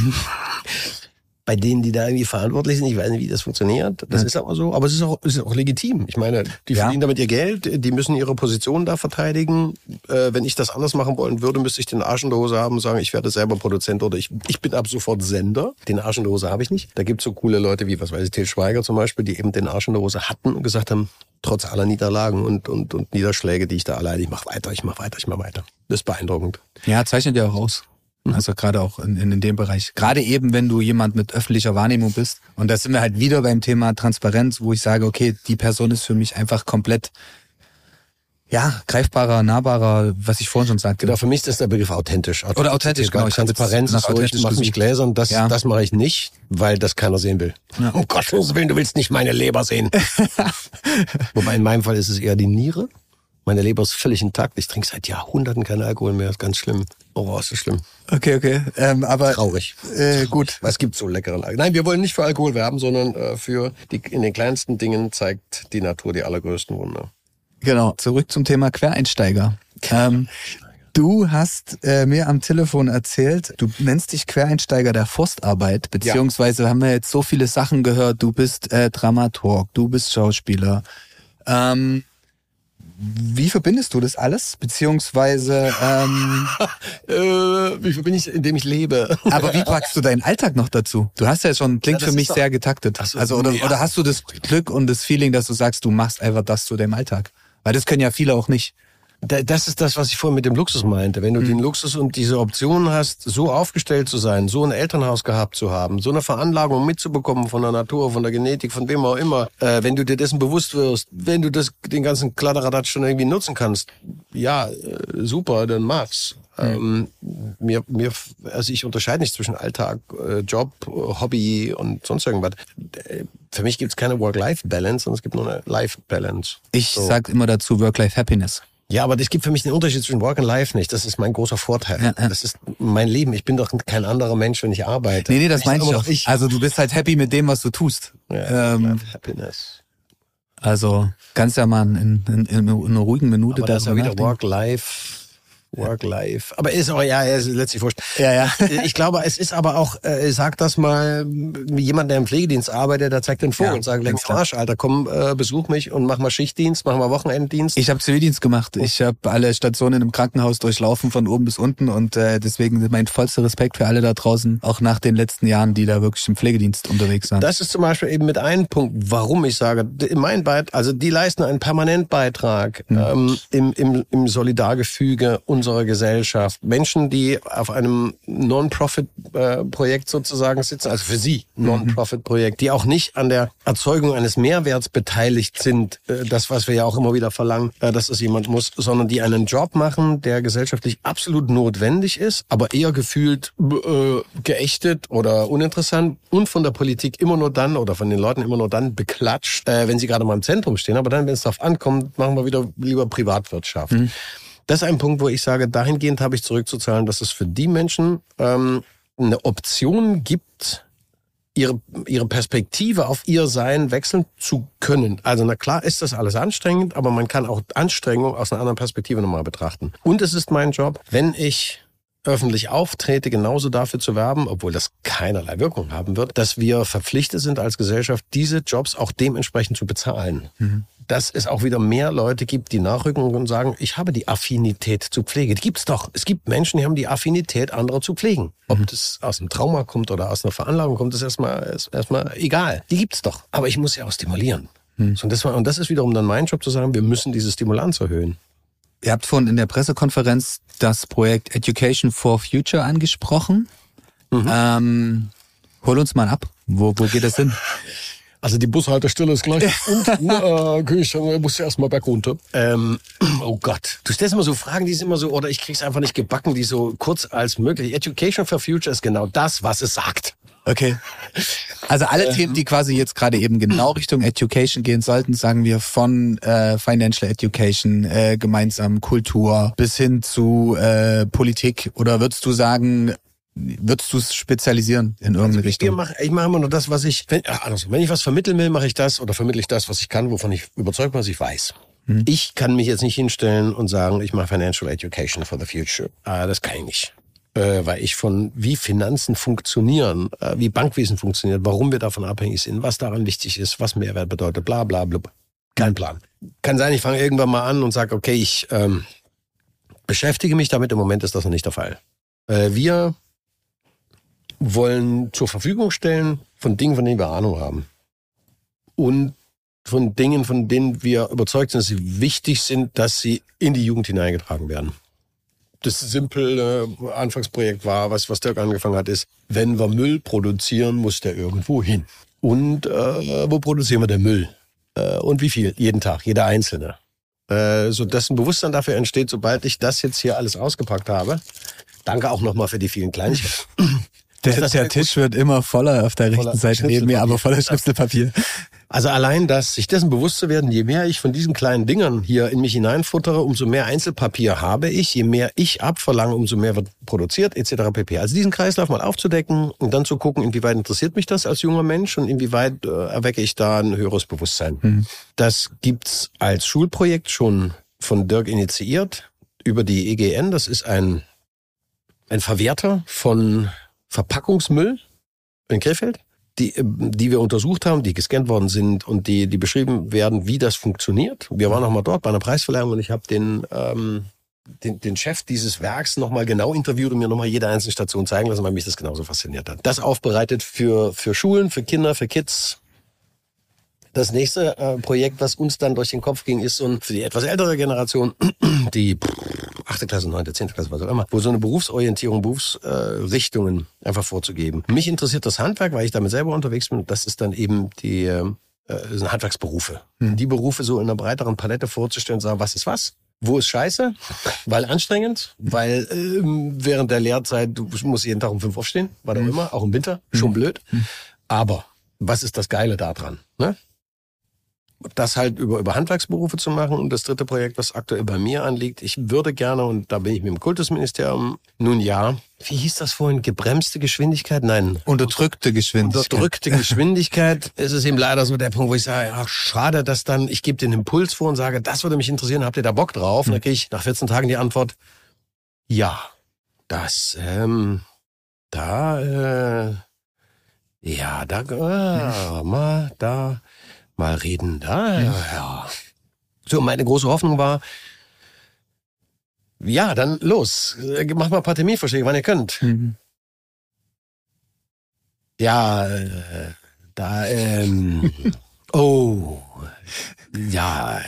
Bei denen, die da irgendwie verantwortlich sind, ich weiß nicht, wie das funktioniert. Das ist aber so. Aber es ist auch, es ist auch legitim. Ich meine, die Ja. verdienen damit ihr Geld, die müssen ihre Position da verteidigen. Äh, wenn ich das anders machen wollen würde, müsste ich den Arsch in der Hose haben und sagen, ich werde selber Produzent oder ich, ich bin ab sofort Sender. Den Arsch in der Hose habe ich nicht. Da gibt's so coole Leute wie, was weiß ich, Til Schweiger zum Beispiel, die eben den Arsch in der Hose hatten und gesagt haben, trotz aller Niederlagen und, und, und Niederschläge, die ich da alleine, ich mach weiter, ich mach weiter, ich mach weiter. Das ist beeindruckend. Ja, zeichnet ja auch aus. Also gerade auch in, in dem Bereich. Gerade eben, wenn du jemand mit öffentlicher Wahrnehmung bist. Und da sind wir halt wieder beim Thema Transparenz, wo ich sage, okay, die Person ist für mich einfach komplett, ja, greifbarer, nahbarer, was ich vorhin schon sagte. Genau, für mich ist das der Begriff authentisch. Oder authentisch, genau. Ich Transparenz nach ist so, ich authentisch mach mich gläsern, das, Ja. das mache ich nicht, weil das keiner sehen will. Ja. Um Gottes Willen, du willst nicht meine Leber sehen. Wobei in meinem Fall ist es eher die Niere. Meine Leber ist völlig intakt. Ich trinke seit Jahrhunderten keinen Alkohol mehr. ist ganz schlimm. Oh, ist das schlimm. Okay, okay. Ähm, aber Traurig. äh, gut. Es gibt so leckeren Alkohol. Nein, wir wollen nicht für Alkohol werben, sondern äh, für die, in den kleinsten Dingen zeigt die Natur die allergrößten Wunder. Genau. Zurück zum Thema Quereinsteiger. Ähm, du hast äh, mir am Telefon erzählt, du nennst dich Quereinsteiger der Forstarbeit, beziehungsweise haben wir jetzt so viele Sachen gehört. Du bist äh, Dramaturg, du bist Schauspieler. Ähm, wie verbindest du das alles? Beziehungsweise, ähm, Äh, wie viel bin ich, in dem ich lebe? aber wie packst du deinen Alltag noch dazu? Du hast ja schon, klingt Ja, für mich doch- sehr getaktet. So, also, oder, ja. oder hast du das Glück und das Feeling, dass du sagst, du machst einfach das zu deinem Alltag? Weil das können ja viele auch nicht. Da- Das ist das, was ich vorhin mit dem Luxus meinte. Wenn du den Luxus und diese Optionen hast, so aufgestellt zu sein, so ein Elternhaus gehabt zu haben, so eine Veranlagung mitzubekommen von der Natur, von der Genetik, von wem auch immer, äh, wenn du dir dessen bewusst wirst, wenn du das, den ganzen Kladderadatsch schon irgendwie nutzen kannst, ja, äh, super, dann mach's. Ähm, mir, mir, also ich unterscheide nicht zwischen Alltag, äh, Job, äh, Hobby und sonst irgendwas. Äh, Für mich gibt's keine Work-Life-Balance, sondern es gibt nur eine Life-Balance. Ich So. sag immer dazu Work-Life-Happiness. Ja, aber es gibt für mich den Unterschied zwischen Work und Life nicht. Das ist mein großer Vorteil. Ja, ja. Das ist mein Leben. Ich bin doch kein anderer Mensch, wenn ich arbeite. Nee, nee, das Ich meine ich auch. noch Also du bist halt happy mit dem, was du tust. Ja, ähm, Happiness. also kannst ja mal in, in, in, in einer ruhigen Minute Aber das ist ja darüber wieder. Work-Life. Work-Life. Aber ist auch, ja, ist letztlich wurscht. Ja, ja. Ich glaube, es ist aber auch, äh, sag das mal, jemand, der im Pflegedienst arbeitet, der zeigt den Vogel Ja, und sagt, leck am Arsch, Alter, komm, äh, besuch mich und mach mal Schichtdienst, mach mal Wochenenddienst. Ich habe Zivildienst gemacht. Ich habe alle Stationen im Krankenhaus durchlaufen von oben bis unten und äh, deswegen mein vollster Respekt für alle da draußen, auch nach den letzten Jahren, die da wirklich im Pflegedienst unterwegs waren. Das ist zum Beispiel eben mit einem Punkt, warum ich sage, mein Beitrag, also die leisten einen Permanentbeitrag ähm, im, im, im Solidargefüge unserer Gesellschaft. Menschen, die auf einem Non-Profit-Projekt sozusagen sitzen, also für sie Non-Profit-Projekt, die auch nicht an der Erzeugung eines Mehrwerts beteiligt sind, äh, das, was wir ja auch immer wieder verlangen, äh, dass es jemand muss, sondern die einen Job machen, der gesellschaftlich absolut notwendig ist, aber eher gefühlt äh, geächtet oder uninteressant und von der Politik immer nur dann oder von den Leuten immer nur dann beklatscht, äh, wenn sie gerade mal im Zentrum stehen. Aber dann, wenn es darauf ankommt, machen wir wieder lieber Privatwirtschaft. Das ist ein Punkt, wo ich sage, dahingehend habe ich zurückzuzahlen, dass es für die Menschen ähm, eine Option gibt, ihre, ihre Perspektive auf ihr Sein wechseln zu können. Also na klar ist das alles anstrengend, aber man kann auch Anstrengung aus einer anderen Perspektive nochmal betrachten. Und es ist mein Job, wenn ich öffentlich auftrete, genauso dafür zu werben, obwohl das keinerlei Wirkung haben wird, dass wir verpflichtet sind als Gesellschaft, diese Jobs auch dementsprechend zu bezahlen. Dass es auch wieder mehr Leute gibt, die nachrücken und sagen, ich habe die Affinität zu Pflege. Die gibt's doch. Es gibt Menschen, die haben die Affinität, andere zu pflegen. Ob das aus einem Trauma kommt oder aus einer Veranlagung kommt, ist erstmal, ist erstmal egal. Die gibt's doch. Aber ich muss sie auch stimulieren. So, und, das war, und das ist wiederum dann mein Job zu sagen, wir müssen diese Stimulanz erhöhen. Ihr habt vorhin in der Pressekonferenz das Projekt Education for Future angesprochen. Ähm, hol uns mal ab. Wo, wo geht das hin? Also die Bushaltestelle ist gleich unten. äh, Küche, muss ja erstmal bergunter. Ähm, oh Gott. Du stellst immer so Fragen, die sind immer so, oder ich krieg's einfach nicht gebacken, die so kurz als möglich. Education for Future ist genau das, was es sagt. Okay. Also alle Themen, die quasi jetzt gerade eben genau Richtung Education gehen sollten, sagen wir von äh, Financial Education, äh, gemeinsam Kultur bis hin zu äh, Politik. Oder würdest du sagen, würdest du es spezialisieren in irgendeine Ich, Richtung? mach, ich mache immer nur das, was ich, wenn, ach, andersrum. wenn ich was vermitteln will, mache ich das oder vermittle ich das, was ich kann, wovon ich überzeugt bin, was ich weiß. Ich kann mich jetzt nicht hinstellen und sagen, ich mache Financial Education for the Future. Äh, das kann ich nicht. Äh, weil ich von wie Finanzen funktionieren, äh, wie Bankwesen funktioniert, warum wir davon abhängig sind, was daran wichtig ist, was Mehrwert bedeutet, bla bla bla. Kein Plan. Kann sein, ich fange irgendwann mal an und sage, okay, ich ähm, beschäftige mich damit. Im Moment ist das noch nicht der Fall. Äh, wir wollen zur Verfügung stellen von Dingen, von denen wir Ahnung haben. Und von Dingen, von denen wir überzeugt sind, dass sie wichtig sind, dass sie in die Jugend hineingetragen werden. Das simple äh, Anfangsprojekt war, was, was Dirk angefangen hat, ist, wenn wir Müll produzieren, muss der irgendwo hin. Und äh, wo produzieren wir den Müll? Äh, und wie viel? Jeden Tag, jeder Einzelne. Äh, so dass ein Bewusstsein dafür entsteht, sobald ich das jetzt hier alles ausgepackt habe. Danke auch nochmal für die vielen Kleinigkeiten. Der, der Tisch wird immer voller auf der rechten Seite neben mir, aber voller Schnipselpapier. Also allein das, sich dessen bewusst zu werden, je mehr ich von diesen kleinen Dingern hier in mich hineinfuttere, umso mehr Einzelpapier habe ich, je mehr ich abverlange, umso mehr wird produziert, etc. pp. Also diesen Kreislauf mal aufzudecken und dann zu gucken, inwieweit interessiert mich das als junger Mensch und inwieweit äh, erwecke ich da ein höheres Bewusstsein. Das gibt's als Schulprojekt schon von Dirk initiiert über die EGN. Das ist ein, ein Verwerter von Verpackungsmüll in Krefeld die, äh, die wir untersucht haben, die gescannt worden sind und die, die beschrieben werden, wie das funktioniert. Wir waren auch mal dort bei einer Preisverleihung und ich habe den, ähm, den, den Chef dieses Werks nochmal genau interviewt und mir nochmal jede einzelne Station zeigen lassen, weil mich das genauso fasziniert hat. Das aufbereitet für, für Schulen, für Kinder, für Kids. Das nächste äh, Projekt, was uns dann durch den Kopf ging, ist so ein, für die etwas ältere Generation, die achte Klasse, neunte, zehnte Klasse, was auch immer, wo so eine Berufsorientierung, Berufsrichtungen äh, einfach vorzugeben. Mich interessiert das Handwerk, weil ich damit selber unterwegs bin. Das ist dann eben die äh, sind Handwerksberufe. Die Berufe so in einer breiteren Palette vorzustellen und sagen, was ist was? Wo ist Scheiße? Weil anstrengend, weil ähm, während der Lehrzeit, du musst jeden Tag um fünf aufstehen, war auch immer, auch im Winter, schon blöd. Aber was ist das Geile daran? Ne? Das halt über, über Handwerksberufe zu machen. Und das dritte Projekt, was aktuell bei mir anliegt, ich würde gerne, und da bin ich mit dem Kultusministerium, nun ja, wie hieß das vorhin, gebremste Geschwindigkeit? Nein. Unterdrückte Geschwindigkeit. Unterdrückte Geschwindigkeit. Es ist eben leider so der Punkt, wo ich sage, ach, schade, dass dann, ich gebe den Impuls vor und sage, das würde mich interessieren, habt ihr da Bock drauf? Und dann kriege ich nach 14 Tagen die Antwort, Ja, das, ähm, da, äh, ja, da, äh, mal, da, mal reden, da, ja, ja. So, meine große Hoffnung war, ja, dann los, äh, macht mal ein paar Terminvorschläge, wann ihr könnt. Mhm. Ja, äh, da, ähm, oh, ja,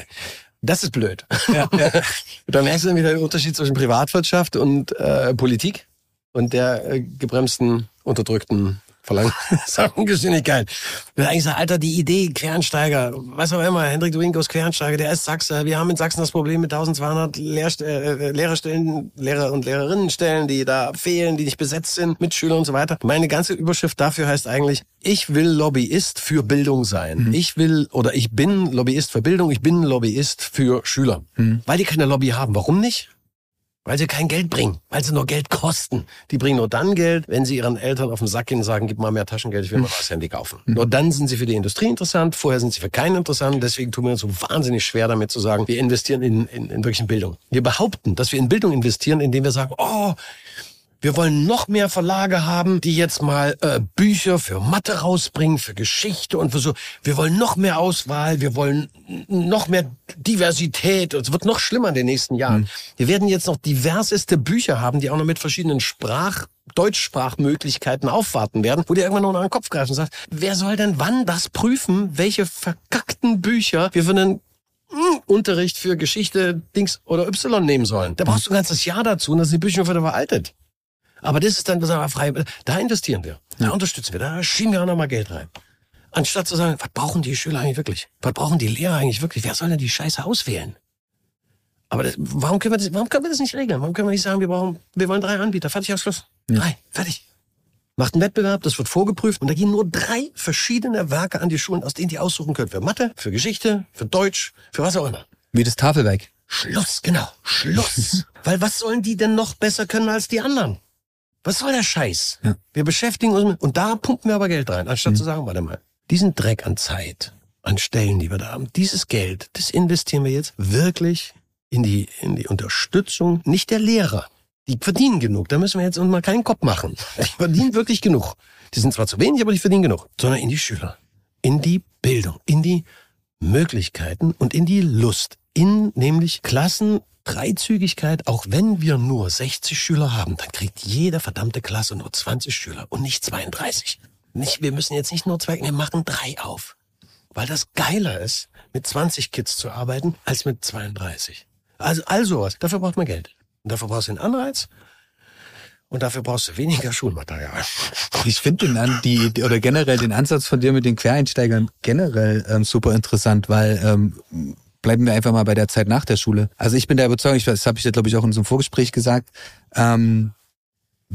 das ist blöd. Ja, ja. Da merkst du dann wieder den Unterschied zwischen Privatwirtschaft und äh, Politik und der äh, gebremsten, unterdrückten Verlangsamgeschwindigkeit. Ich will eigentlich sagen, Alter, die Idee, Quereinsteiger, was auch immer, Hendrik Duingos Quereinsteiger, der ist Sachse. Wir haben in Sachsen das Problem mit 1200 Lehrst äh, Lehrerstellen, Lehrer- und Lehrerinnenstellen, die da fehlen, die nicht besetzt sind, mit Schülern und so weiter. Meine ganze Überschrift dafür heißt eigentlich, ich will Lobbyist für Bildung sein. Mhm. Ich will oder ich bin Lobbyist für Bildung, ich bin Lobbyist für Schüler. Mhm. Weil die keine Lobby haben. Warum nicht? Weil sie kein Geld bringen, weil sie nur Geld kosten. Die bringen nur dann Geld, wenn sie ihren Eltern auf den Sack gehen und sagen, gib mal mehr Taschengeld, ich will mal neues Handy kaufen. Nur dann sind sie für die Industrie interessant, vorher sind sie für keinen interessant. Deswegen tun wir uns so wahnsinnig schwer damit zu sagen, wir investieren in, in, in wirklich in Bildung. Wir behaupten, dass wir in Bildung investieren, indem wir sagen, oh, wir wollen noch mehr Verlage haben, die jetzt mal äh, Bücher für Mathe rausbringen, für Geschichte und für so. Wir wollen noch mehr Auswahl, wir wollen noch mehr Diversität. Es wird noch schlimmer in den nächsten Jahren. Wir werden jetzt noch diverseste Bücher haben, die auch noch mit verschiedenen Sprach Deutschsprachmöglichkeiten aufwarten werden, wo dir irgendwann noch an den Kopf greifen und sagt, wer soll denn wann das prüfen, welche verkackten Bücher wir für einen hm, Unterricht für Geschichte, Dings oder Y nehmen sollen. Da brauchst du ein ganzes Jahr dazu und das sind die Bücher schon wieder veraltet. Aber das ist dann aber frei. Da investieren wir. Da unterstützen wir. Da schieben wir auch nochmal Geld rein. Anstatt zu sagen, was brauchen die Schüler eigentlich wirklich? Was brauchen die Lehrer eigentlich wirklich? Wer soll denn die Scheiße auswählen? Aber das, warum, können wir das, warum können wir das nicht regeln? Warum können wir nicht sagen, wir brauchen, wir wollen drei Anbieter? Fertig, aus Schluss. Drei, fertig. Macht einen Wettbewerb, das wird vorgeprüft und da gehen nur drei verschiedene Werke an die Schulen, aus denen die aussuchen können. Für Mathe, für Geschichte, für Deutsch, für was auch immer. Wie das Tafelwerk. Schluss, genau. Schluss. Weil was sollen die denn noch besser können als die anderen? Was soll der Scheiß? Ja. Wir beschäftigen uns mit, und da pumpen wir aber Geld rein, anstatt zu sagen, warte mal, diesen Dreck an Zeit, an Stellen, die wir da haben, dieses Geld, das investieren wir jetzt wirklich in die, in die Unterstützung, nicht der Lehrer. Die verdienen genug, da müssen wir jetzt uns mal keinen Kopf machen. Die verdienen wirklich genug. Die sind zwar zu wenig, aber die verdienen genug. Sondern in die Schüler, in die Bildung, in die Möglichkeiten und in die Lust, in nämlich Klassen Freizügigkeit, auch wenn wir nur 60 Schüler haben, dann kriegt jede verdammte Klasse nur 20 Schüler und nicht 32. Nicht, wir müssen jetzt nicht nur zwei, wir machen drei auf. Weil das geiler ist, mit 20 Kids zu arbeiten, als mit 32. Also, all sowas. Dafür braucht man Geld. Und dafür brauchst du einen Anreiz. Und dafür brauchst du weniger Schulmaterial. Ich finde den an, die- oder generell den Ansatz von dir mit den Quereinsteigern generell ähm, super interessant, weil ähm, bleiben wir einfach mal bei der Zeit nach der Schule. Also ich bin der Überzeugung, ich, das habe ich glaube ich auch in unserem Vorgespräch gesagt, ähm,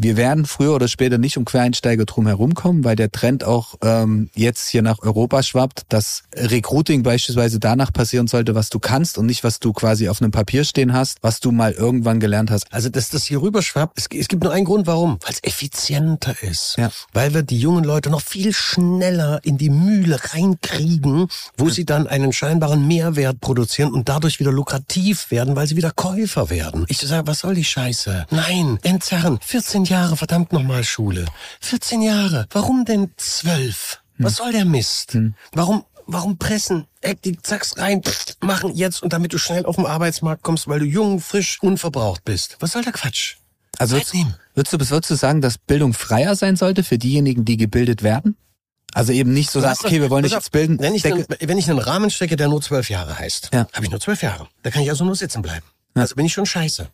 wir werden früher oder später nicht um Quereinsteiger drum herumkommen, weil der Trend auch ähm, jetzt hier nach Europa schwappt, dass Recruiting beispielsweise danach passieren sollte, was du kannst und nicht, was du quasi auf einem Papier stehen hast, was du mal irgendwann gelernt hast. Also, dass das hier rüber schwappt, es, es gibt nur einen Grund, warum. Weil es effizienter ist. Ja. Weil wir die jungen Leute noch viel schneller in die Mühle reinkriegen, wo sie dann einen scheinbaren Mehrwert produzieren und dadurch wieder lukrativ werden, weil sie wieder Käufer werden. Ich sage, was soll die Scheiße? Nein, entzerren. 14 Jahre, verdammt nochmal Schule. 14 Jahre. Warum denn 12? Was soll der Mist? Warum Warum pressen? Eck die Zacks rein, pff, machen jetzt und damit du schnell auf den Arbeitsmarkt kommst, weil du jung, frisch, unverbraucht bist. Was soll der Quatsch? Also nehmen. Würdest du, würdest du sagen, dass Bildung freier sein sollte für diejenigen, die gebildet werden? Also eben nicht so sagen, okay, wir wollen dich jetzt bilden. Wenn ich, einen, wenn ich einen Rahmen stecke, der nur zwölf Jahre heißt, Ja. habe ich nur zwölf Jahre. Da kann ich also nur sitzen bleiben. Ja. Also bin ich schon scheiße.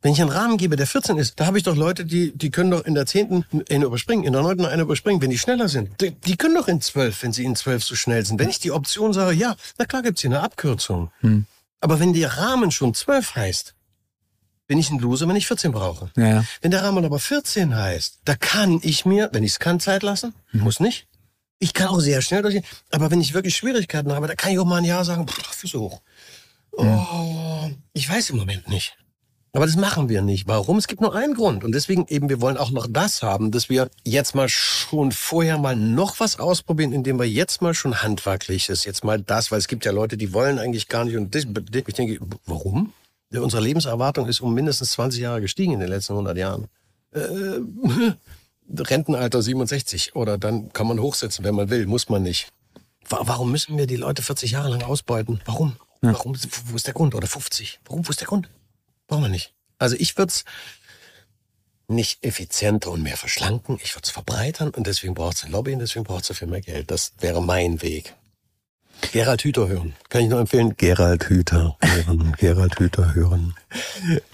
Wenn ich einen Rahmen gebe, der 14 ist, da habe ich doch Leute, die, die können doch in der zehnten eine überspringen, in der neunten eine überspringen, wenn die schneller sind. Die, die können doch in zwölf, wenn sie in zwölf so schnell sind. Wenn ich die Option sage, ja, na klar gibt's hier eine Abkürzung. Hm. Aber wenn der Rahmen schon zwölf heißt, bin ich ein Loser, wenn ich 14 brauche. ja, ja. Wenn der Rahmen aber 14 heißt, da kann ich mir, wenn ich es kann, Zeit lassen. Muss nicht. Ich kann auch sehr schnell durch. Aber wenn ich wirklich Schwierigkeiten habe, da kann ich auch mal ein Jahr sagen, pff, Versuch. Oh, ich weiß im Moment nicht. Aber das machen wir nicht. Warum? Es gibt nur einen Grund. Und deswegen eben, wir wollen auch noch das haben, dass wir jetzt mal schon vorher mal noch was ausprobieren, indem wir jetzt mal schon handwerkliches, jetzt mal das, weil es gibt ja Leute, die wollen eigentlich gar nicht. Und das, ich denke, warum? Unsere Lebenserwartung ist um mindestens 20 Jahre gestiegen in den letzten 100 Jahren. Äh, Rentenalter 67 oder dann kann man hochsetzen, wenn man will, muss man nicht. Warum müssen wir die Leute 40 Jahre lang ausbeuten? Warum? Ja. Warum? Wo ist der Grund? Oder 50? Warum? Wo ist der Grund? Brauchen wir nicht. Also ich würde es nicht effizienter und mehr verschlanken, ich würde es verbreitern und deswegen braucht es ein Lobby und deswegen braucht es dafür mehr Geld. Das wäre mein Weg. Gerald Hüther hören. Kann ich nur empfehlen. Gerald Hüther hören. Gerald Hüther hören.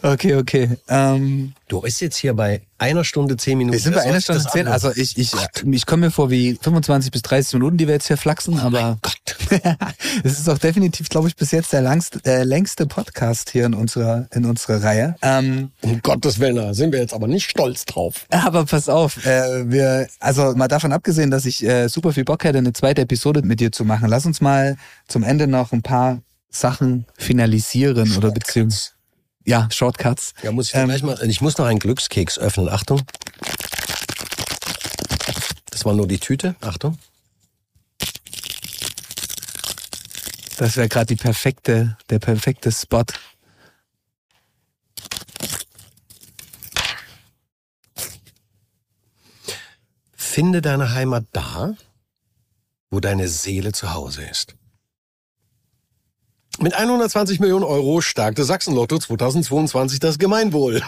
Okay, okay. Ähm, du bist jetzt hier bei einer Stunde zehn Minuten. Wir sind bei einer Stunde zehn. Also ich, ich, ich komme mir vor wie 25 bis 30 Minuten, die wir jetzt hier flachsen, oh aber es ist auch definitiv, glaube ich, bis jetzt der langste, der längste Podcast hier in unserer, in unserer Reihe. Ähm, um Gottes Willen, da sind wir jetzt aber nicht stolz drauf. Aber pass auf, äh, wir, also mal davon abgesehen, dass ich äh, super viel Bock hätte, eine zweite Episode mit dir zu machen. Lass uns mal zum Ende noch ein paar Sachen finalisieren oder beziehungsweise ja, Shortcuts. Ja, muss ich ähm, gleich mal. Ich muss noch einen Glückskeks öffnen. Achtung. Das war nur die Tüte. Achtung. Das wäre gerade die perfekte, der perfekte Spot. Finde deine Heimat da, wo deine Seele zu Hause ist. Mit 120 Millionen Euro stärkte Sachsenlotto 2022 das Gemeinwohl.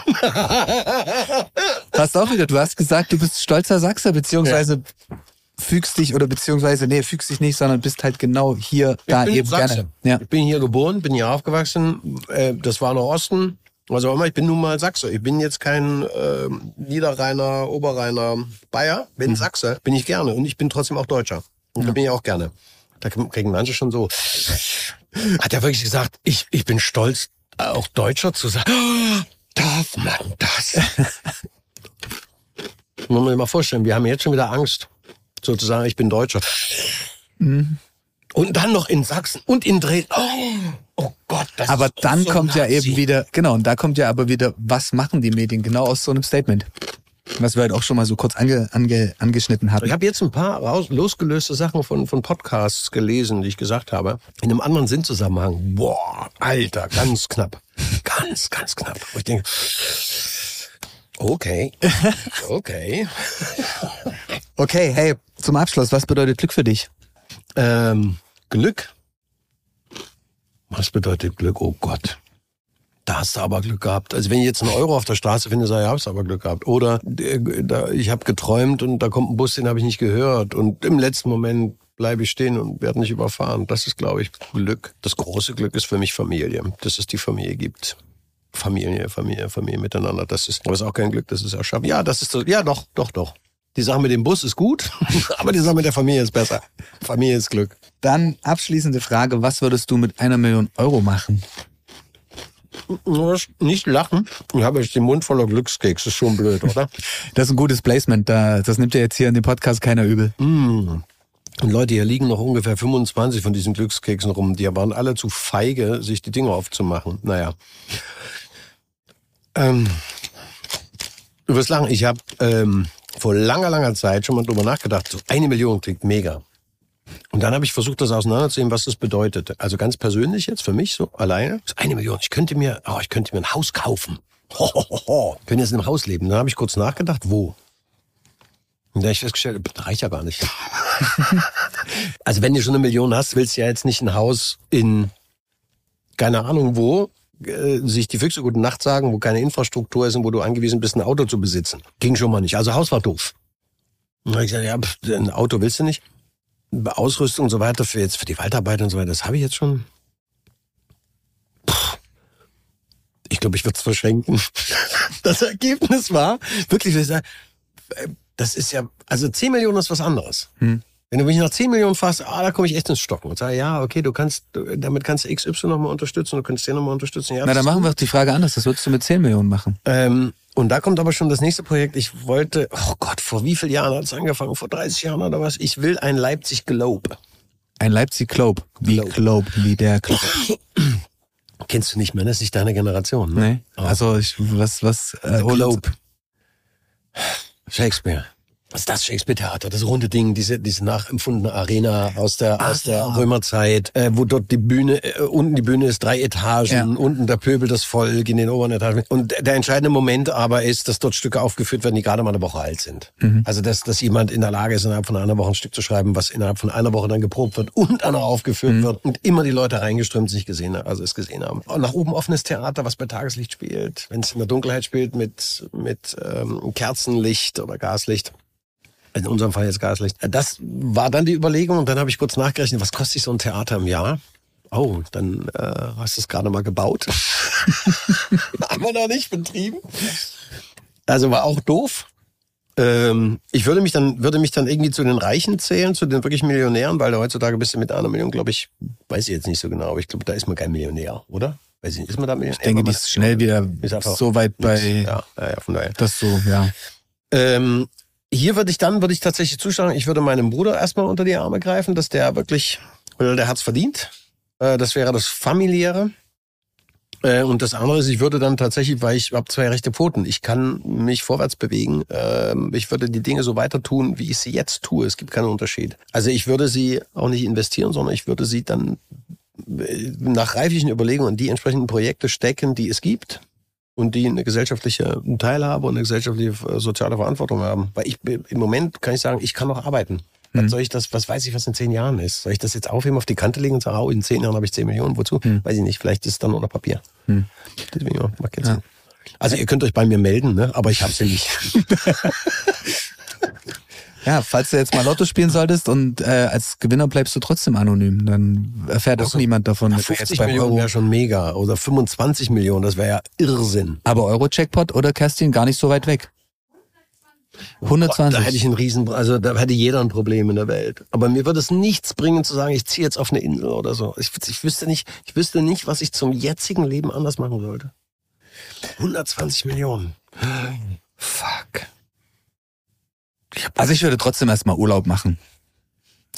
Hast auch wieder, du hast gesagt, du bist stolzer Sachser, beziehungsweise ja. fügst dich oder beziehungsweise, nee, fügst dich nicht, sondern bist halt genau hier, ich da eben Sachse. gerne. Ja. Ich bin hier geboren, bin hier aufgewachsen, äh, das war noch Osten. Also immer, ich bin nun mal Sachse. Ich bin jetzt kein äh, Niederrheiner, Oberrheiner Bayer, bin mhm. Sachse, bin ich gerne. Und ich bin trotzdem auch Deutscher. Und ja. da bin ich auch gerne. Da kriegen manche schon so, hat er wirklich gesagt, ich, ich bin stolz, auch Deutscher zu sein. Oh, darf man das? Muss man sich mal vorstellen, wir haben jetzt schon wieder Angst, sozusagen, ich bin Deutscher. Mhm. Und dann noch in Sachsen und in Dresden. Oh, oh Gott, das Aber ist dann so kommt Nazi. ja eben wieder, genau, und da kommt ja aber wieder, was machen die Medien genau aus so einem Statement? Was wir halt auch schon mal so kurz ange, ange, angeschnitten hatten. Ich habe jetzt ein paar raus, losgelöste Sachen von, von Podcasts gelesen, die ich gesagt habe. In einem anderen Sinnzusammenhang. Boah, Alter, ganz knapp. Ganz, ganz knapp. Und ich denke, okay, okay. okay, hey, zum Abschluss, was bedeutet Glück für dich? Ähm, Glück? Was bedeutet Glück? Oh Gott da hast du aber Glück gehabt. Also wenn ich jetzt einen Euro auf der Straße finde, sage ich, du aber Glück gehabt. Oder äh, ich habe geträumt und da kommt ein Bus, den habe ich nicht gehört. Und im letzten Moment bleibe ich stehen und werde nicht überfahren. Das ist, glaube ich, Glück. Das große Glück ist für mich Familie, dass es die Familie gibt. Familie, Familie, Familie miteinander. Das ist, aber ist auch kein Glück, das ist erschaffen. Ja, das ist so, ja, doch, doch, doch. Die Sache mit dem Bus ist gut, aber die Sache mit der Familie ist besser. Familie ist Glück. Dann abschließende Frage, was würdest du mit einer Million Euro machen? Nicht lachen. Ich habe jetzt den Mund voller Glückskeks. Das ist schon blöd, oder? das ist ein gutes Placement. Das nimmt ja jetzt hier in dem Podcast keiner übel. Mm. Und Leute, hier liegen noch ungefähr 25 von diesen Glückskeksen rum. Die waren alle zu feige, sich die Dinge aufzumachen. Naja. Ähm, du wirst lachen. Ich habe ähm, vor langer, langer Zeit schon mal drüber nachgedacht. So eine Million klingt mega. Und dann habe ich versucht, das auseinanderzunehmen, was das bedeutet. Also ganz persönlich jetzt für mich so alleine. Das ist eine Million. Ich könnte mir, oh, ich könnte mir ein Haus kaufen. Ho, ho, ho, ho. Ich könnte jetzt in einem Haus leben. Dann habe ich kurz nachgedacht, wo? Und dann habe ich festgestellt, das reicht ja gar nicht. also wenn du schon eine Million hast, willst du ja jetzt nicht ein Haus in keine Ahnung wo, äh, sich die Füchse gute Nacht sagen, wo keine Infrastruktur ist und wo du angewiesen bist, ein Auto zu besitzen. Ging schon mal nicht. Also Haus war doof. Und dann habe ich gesagt, ja, pff, ein Auto willst du nicht. Ausrüstung und so weiter für jetzt für die Waldarbeit und so weiter, das habe ich jetzt schon. Ich glaube, ich würde es verschenken. Das Ergebnis war wirklich, äh, das ist ja, also 10 Millionen ist was anderes. Hm. Wenn du mich nach 10 Millionen fasst, ah, da komme ich echt ins Stocken und sage, ja, okay, du kannst, damit kannst du XY nochmal unterstützen, du kannst den nochmal unterstützen. Ja, Na, dann machen wir die Frage anders. Was würdest du mit 10 Millionen machen? Ähm, und da kommt aber schon das nächste Projekt. Ich wollte, oh Gott, vor wie vielen Jahren hat es angefangen? Vor 30 Jahren oder was? Ich will ein Leipzig Globe. Ein Leipzig Globe. Wie Globe, Globe wie der Globe. Kennst du nicht mehr, das ist nicht deine Generation. Ne? Nee. Oh. Also ich, was, was, äh, Globe. Shakespeare. Das ist das Shakespeare-Theater, das runde Ding, diese, diese nachempfundene Arena aus der, Ach, aus der ja. Römerzeit, äh, wo dort die Bühne, äh, unten die Bühne ist drei Etagen, ja. unten der Pöbel das Volk in den oberen Etagen. Und der entscheidende Moment aber ist, dass dort Stücke aufgeführt werden, die gerade mal eine Woche alt sind. Mhm. Also, dass, dass jemand in der Lage ist, innerhalb von einer Woche ein Stück zu schreiben, was innerhalb von einer Woche dann geprobt wird und dann auch aufgeführt mhm. wird und immer die Leute reingeströmt sich gesehen haben, also es gesehen haben. Und nach oben offenes Theater, was bei Tageslicht spielt, wenn es in der Dunkelheit spielt mit, mit ähm, Kerzenlicht oder Gaslicht in unserem Fall jetzt Gaslicht. Das war dann die Überlegung und dann habe ich kurz nachgerechnet, was kostet sich so ein Theater im Jahr? Oh, dann äh, hast du es gerade mal gebaut. Haben wir noch nicht betrieben. Also war auch doof. Ähm, ich würde mich dann würde mich dann irgendwie zu den Reichen zählen, zu den wirklich Millionären, weil heutzutage bist du mit einer Million, glaube ich, weiß ich jetzt nicht so genau, aber ich glaube, da ist man kein Millionär, oder? Weiß ich nicht, ist man da Millionär? Ich denke, die ist schnell wieder so weit bei. Ja, ja, ja, von daher. Das so, ja. Ähm, hier würde ich dann, würde ich tatsächlich zuschlagen, ich würde meinem Bruder erstmal unter die Arme greifen, dass der wirklich, weil der hat's verdient. Äh, das wäre das familiäre. Äh, und das andere ist, ich würde dann tatsächlich, weil ich habe zwei rechte Pfoten, ich kann mich vorwärts bewegen. Ähm, ich würde die Dinge so weiter tun, wie ich sie jetzt tue. Es gibt keinen Unterschied. Also ich würde sie auch nicht investieren, sondern ich würde sie dann äh, nach reiflichen Überlegungen die entsprechenden Projekte stecken, die es gibt und die eine gesellschaftliche Teilhabe und eine gesellschaftliche äh, soziale Verantwortung haben. Weil ich im Moment kann ich sagen, ich kann noch arbeiten. Was mhm. soll ich das, was weiß ich, was in zehn Jahren ist? Soll ich das jetzt aufheben, auf die Kante legen und sagen, oh, in zehn Jahren habe ich zehn Millionen, wozu? Mhm. Weiß ich nicht, vielleicht ist es dann nur Papier. Mhm. Deswegen, ja, ja. Also ihr könnt euch bei mir melden, ne? aber ich habe sie nicht. Ja, falls du jetzt mal Lotto spielen solltest und äh, als Gewinner bleibst du trotzdem anonym, dann erfährt also, auch niemand davon. Ja, 50 Millionen wäre schon mega oder 25 Millionen, das wäre ja Irrsinn. Aber Euro-Checkpot oder Kerstin gar nicht so weit weg. 120. Da hätte ich einen riesen, also da hätte jeder ein Problem in der Welt. Aber mir würde es nichts bringen zu sagen, ich ziehe jetzt auf eine Insel oder so. Ich, ich wüsste nicht, ich wüsste nicht, was ich zum jetzigen Leben anders machen sollte. 120 Millionen. Fuck. Also ich würde trotzdem erstmal Urlaub machen.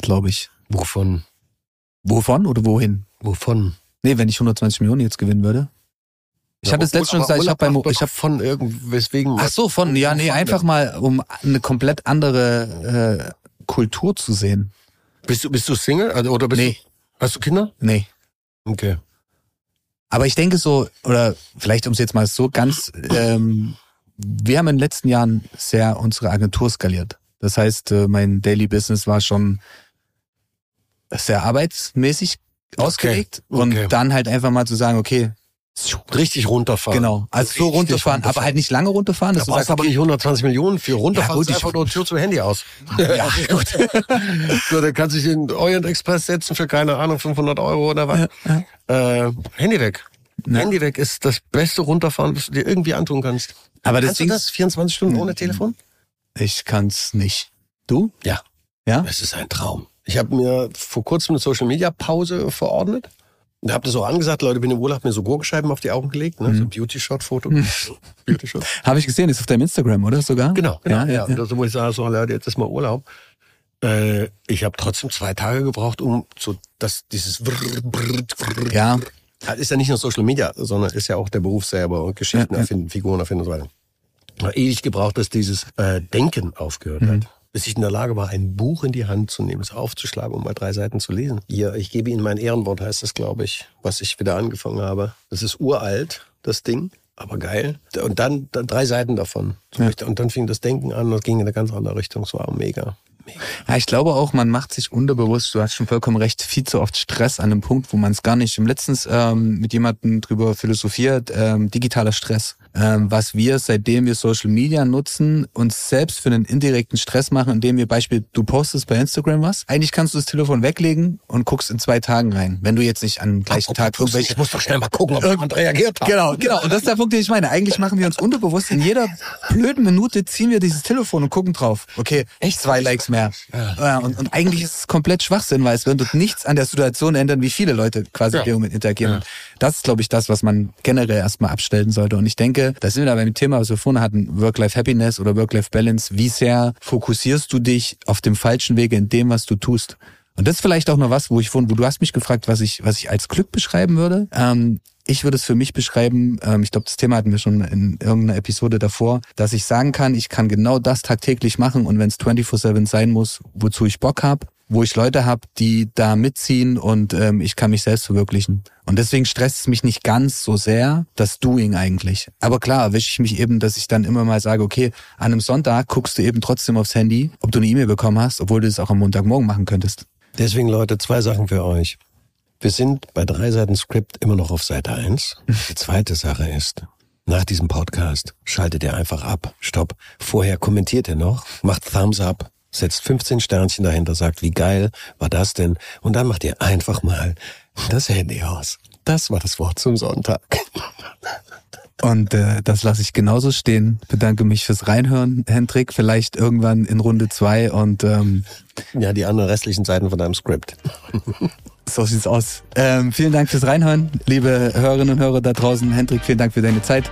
Glaube ich. Wovon? Wovon oder wohin? Wovon? Nee, wenn ich 120 Millionen jetzt gewinnen würde. Ich ja, hatte es letztens schon gesagt, ich habe beim ich habe von irgendweswegen Ach so, von ja, nee, einfach mal um eine komplett andere äh, Kultur zu sehen. Bist du bist du Single also, oder bist nee. du, hast du Kinder? Nee. Okay. Aber ich denke so oder vielleicht um es jetzt mal so ganz ähm, wir haben in den letzten Jahren sehr unsere Agentur skaliert. Das heißt, äh, mein Daily Business war schon sehr arbeitsmäßig ausgelegt okay. und okay. dann halt einfach mal zu sagen, okay, richtig runterfahren. Genau, also so runterfahren, aber halt nicht lange runterfahren. Da brauchst du aber nicht 120 Millionen für runterfahren. Ja, gut, einfach nur Tür zum Handy aus. Ja, gut. so, dann kannst du dich in Orient Express setzen für keine Ahnung 500 Euro oder was. Ja, ja. Äh, Handy weg. Na. Handy weg ist das beste Runterfahren, was du dir irgendwie antun kannst. Aber das Kannst du das 24 Stunden ohne Telefon? Ich kann's nicht. Du? Ja. Ja? Es ist ein Traum. Ich habe mir vor kurzem eine Social Media Pause verordnet. Und habe das auch angesagt, Leute, bin im Urlaub, mir so Gurkenscheiben auf die Augen gelegt, ne? Mhm. so ein Beauty-Shot-Foto. Mhm. Beauty-Shot. habe ich gesehen, ist auf deinem Instagram, oder sogar? Genau, genau. Ja, ja, ja. Und also, wo ich sage, so, Leute, jetzt ist mal Urlaub. Äh, ich habe trotzdem zwei Tage gebraucht, um so das dieses ja. Ist ja nicht nur Social Media, sondern ist ja auch der Beruf selber und Geschichten ja, erfinden, Figuren erfinden und so weiter. War ewig gebraucht, dass dieses äh, Denken aufgehört mhm. hat. Bis ich in der Lage war, ein Buch in die Hand zu nehmen, es aufzuschlagen, um mal drei Seiten zu lesen. Hier, ich gebe Ihnen mein Ehrenwort, heißt das, glaube ich, was ich wieder angefangen habe. Das ist uralt, das Ding aber geil. Und dann, dann drei Seiten davon. Ja. Und dann fing das Denken an und ging in eine ganz andere Richtung. Es war mega. Ja, ich glaube auch, man macht sich unterbewusst, du hast schon vollkommen recht, viel zu oft Stress an einem Punkt, wo man es gar nicht. Ich habe letztens ähm, mit jemandem drüber philosophiert, ähm, digitaler Stress ähm, was wir, seitdem wir Social Media nutzen, uns selbst für einen indirekten Stress machen, indem wir Beispiel, du postest bei Instagram was. Eigentlich kannst du das Telefon weglegen und guckst in zwei Tagen rein, wenn du jetzt nicht an gleichen Tag irgendwelche... Ich muss doch schnell mal gucken, ob jemand reagiert hat. Genau, genau. Und das ist der Punkt, den ich meine. Eigentlich machen wir uns unterbewusst, in jeder blöden Minute ziehen wir dieses Telefon und gucken drauf. Okay, echt zwei Likes mehr. Ja. Und, und eigentlich ist es komplett Schwachsinn, weil es wird nichts an der Situation ändern, wie viele Leute quasi ja. mit interagieren. Ja. Das ist, glaube ich, das, was man generell erstmal abstellen sollte. Und ich denke, da sind wir da beim Thema, was wir vorhin hatten, Work-Life-Happiness oder Work-Life-Balance. Wie sehr fokussierst du dich auf dem falschen Wege in dem, was du tust? Und das ist vielleicht auch noch was, wo ich vorhin, wo du hast mich gefragt, was ich, was ich als Glück beschreiben würde. Ähm, Ich würde es für mich beschreiben, ähm, ich glaube, das Thema hatten wir schon in irgendeiner Episode davor, dass ich sagen kann, ich kann genau das tagtäglich machen und wenn es 24-7 sein muss, wozu ich Bock habe, wo ich Leute habe, die da mitziehen und ähm, ich kann mich selbst verwirklichen. Und deswegen stresst es mich nicht ganz so sehr, das Doing eigentlich. Aber klar, erwische ich mich eben, dass ich dann immer mal sage, okay, an einem Sonntag guckst du eben trotzdem aufs Handy, ob du eine E-Mail bekommen hast, obwohl du es auch am Montagmorgen machen könntest. Deswegen, Leute, zwei Sachen für euch. Wir sind bei drei Seiten Skript immer noch auf Seite eins. Die zweite Sache ist, nach diesem Podcast schaltet ihr einfach ab. Stopp. Vorher kommentiert ihr noch, macht Thumbs up, setzt 15 Sternchen dahinter, sagt, wie geil war das denn? Und dann macht ihr einfach mal das Handy aus. Das war das Wort zum Sonntag. Und äh, das lasse ich genauso stehen. Bedanke mich fürs Reinhören, Hendrik. Vielleicht irgendwann in Runde zwei und ähm, ja, die anderen restlichen Seiten von deinem Skript. So sieht's aus. Ähm, vielen Dank fürs Reinhören, liebe Hörerinnen und Hörer da draußen. Hendrik, vielen Dank für deine Zeit.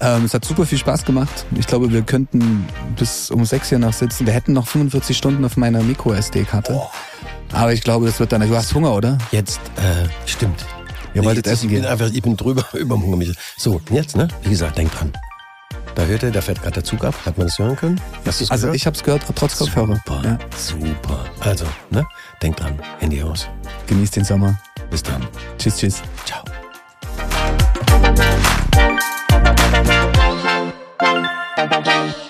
Ähm, es hat super viel Spaß gemacht. Ich glaube, wir könnten bis um sechs hier noch sitzen. Wir hätten noch 45 Stunden auf meiner Micro-SD-Karte. Oh. Aber ich glaube, das wird dann. Du hast Hunger, oder? Jetzt, äh, stimmt. Ihr wolltet essen ich gehen. Bin einfach, ich bin drüber über dem Hunger. So, jetzt, ne? Wie gesagt, denk dran. Da hört ihr, da fährt gerade der Zug ab. Hat man das hören können? Hast also gehört? ich habe es gehört, trotz Kopfhörer. Super, ja. super. Also, ne? Denk dran, Handy aus. Genießt den Sommer. Bis dann. Tschüss, tschüss. Ciao. You.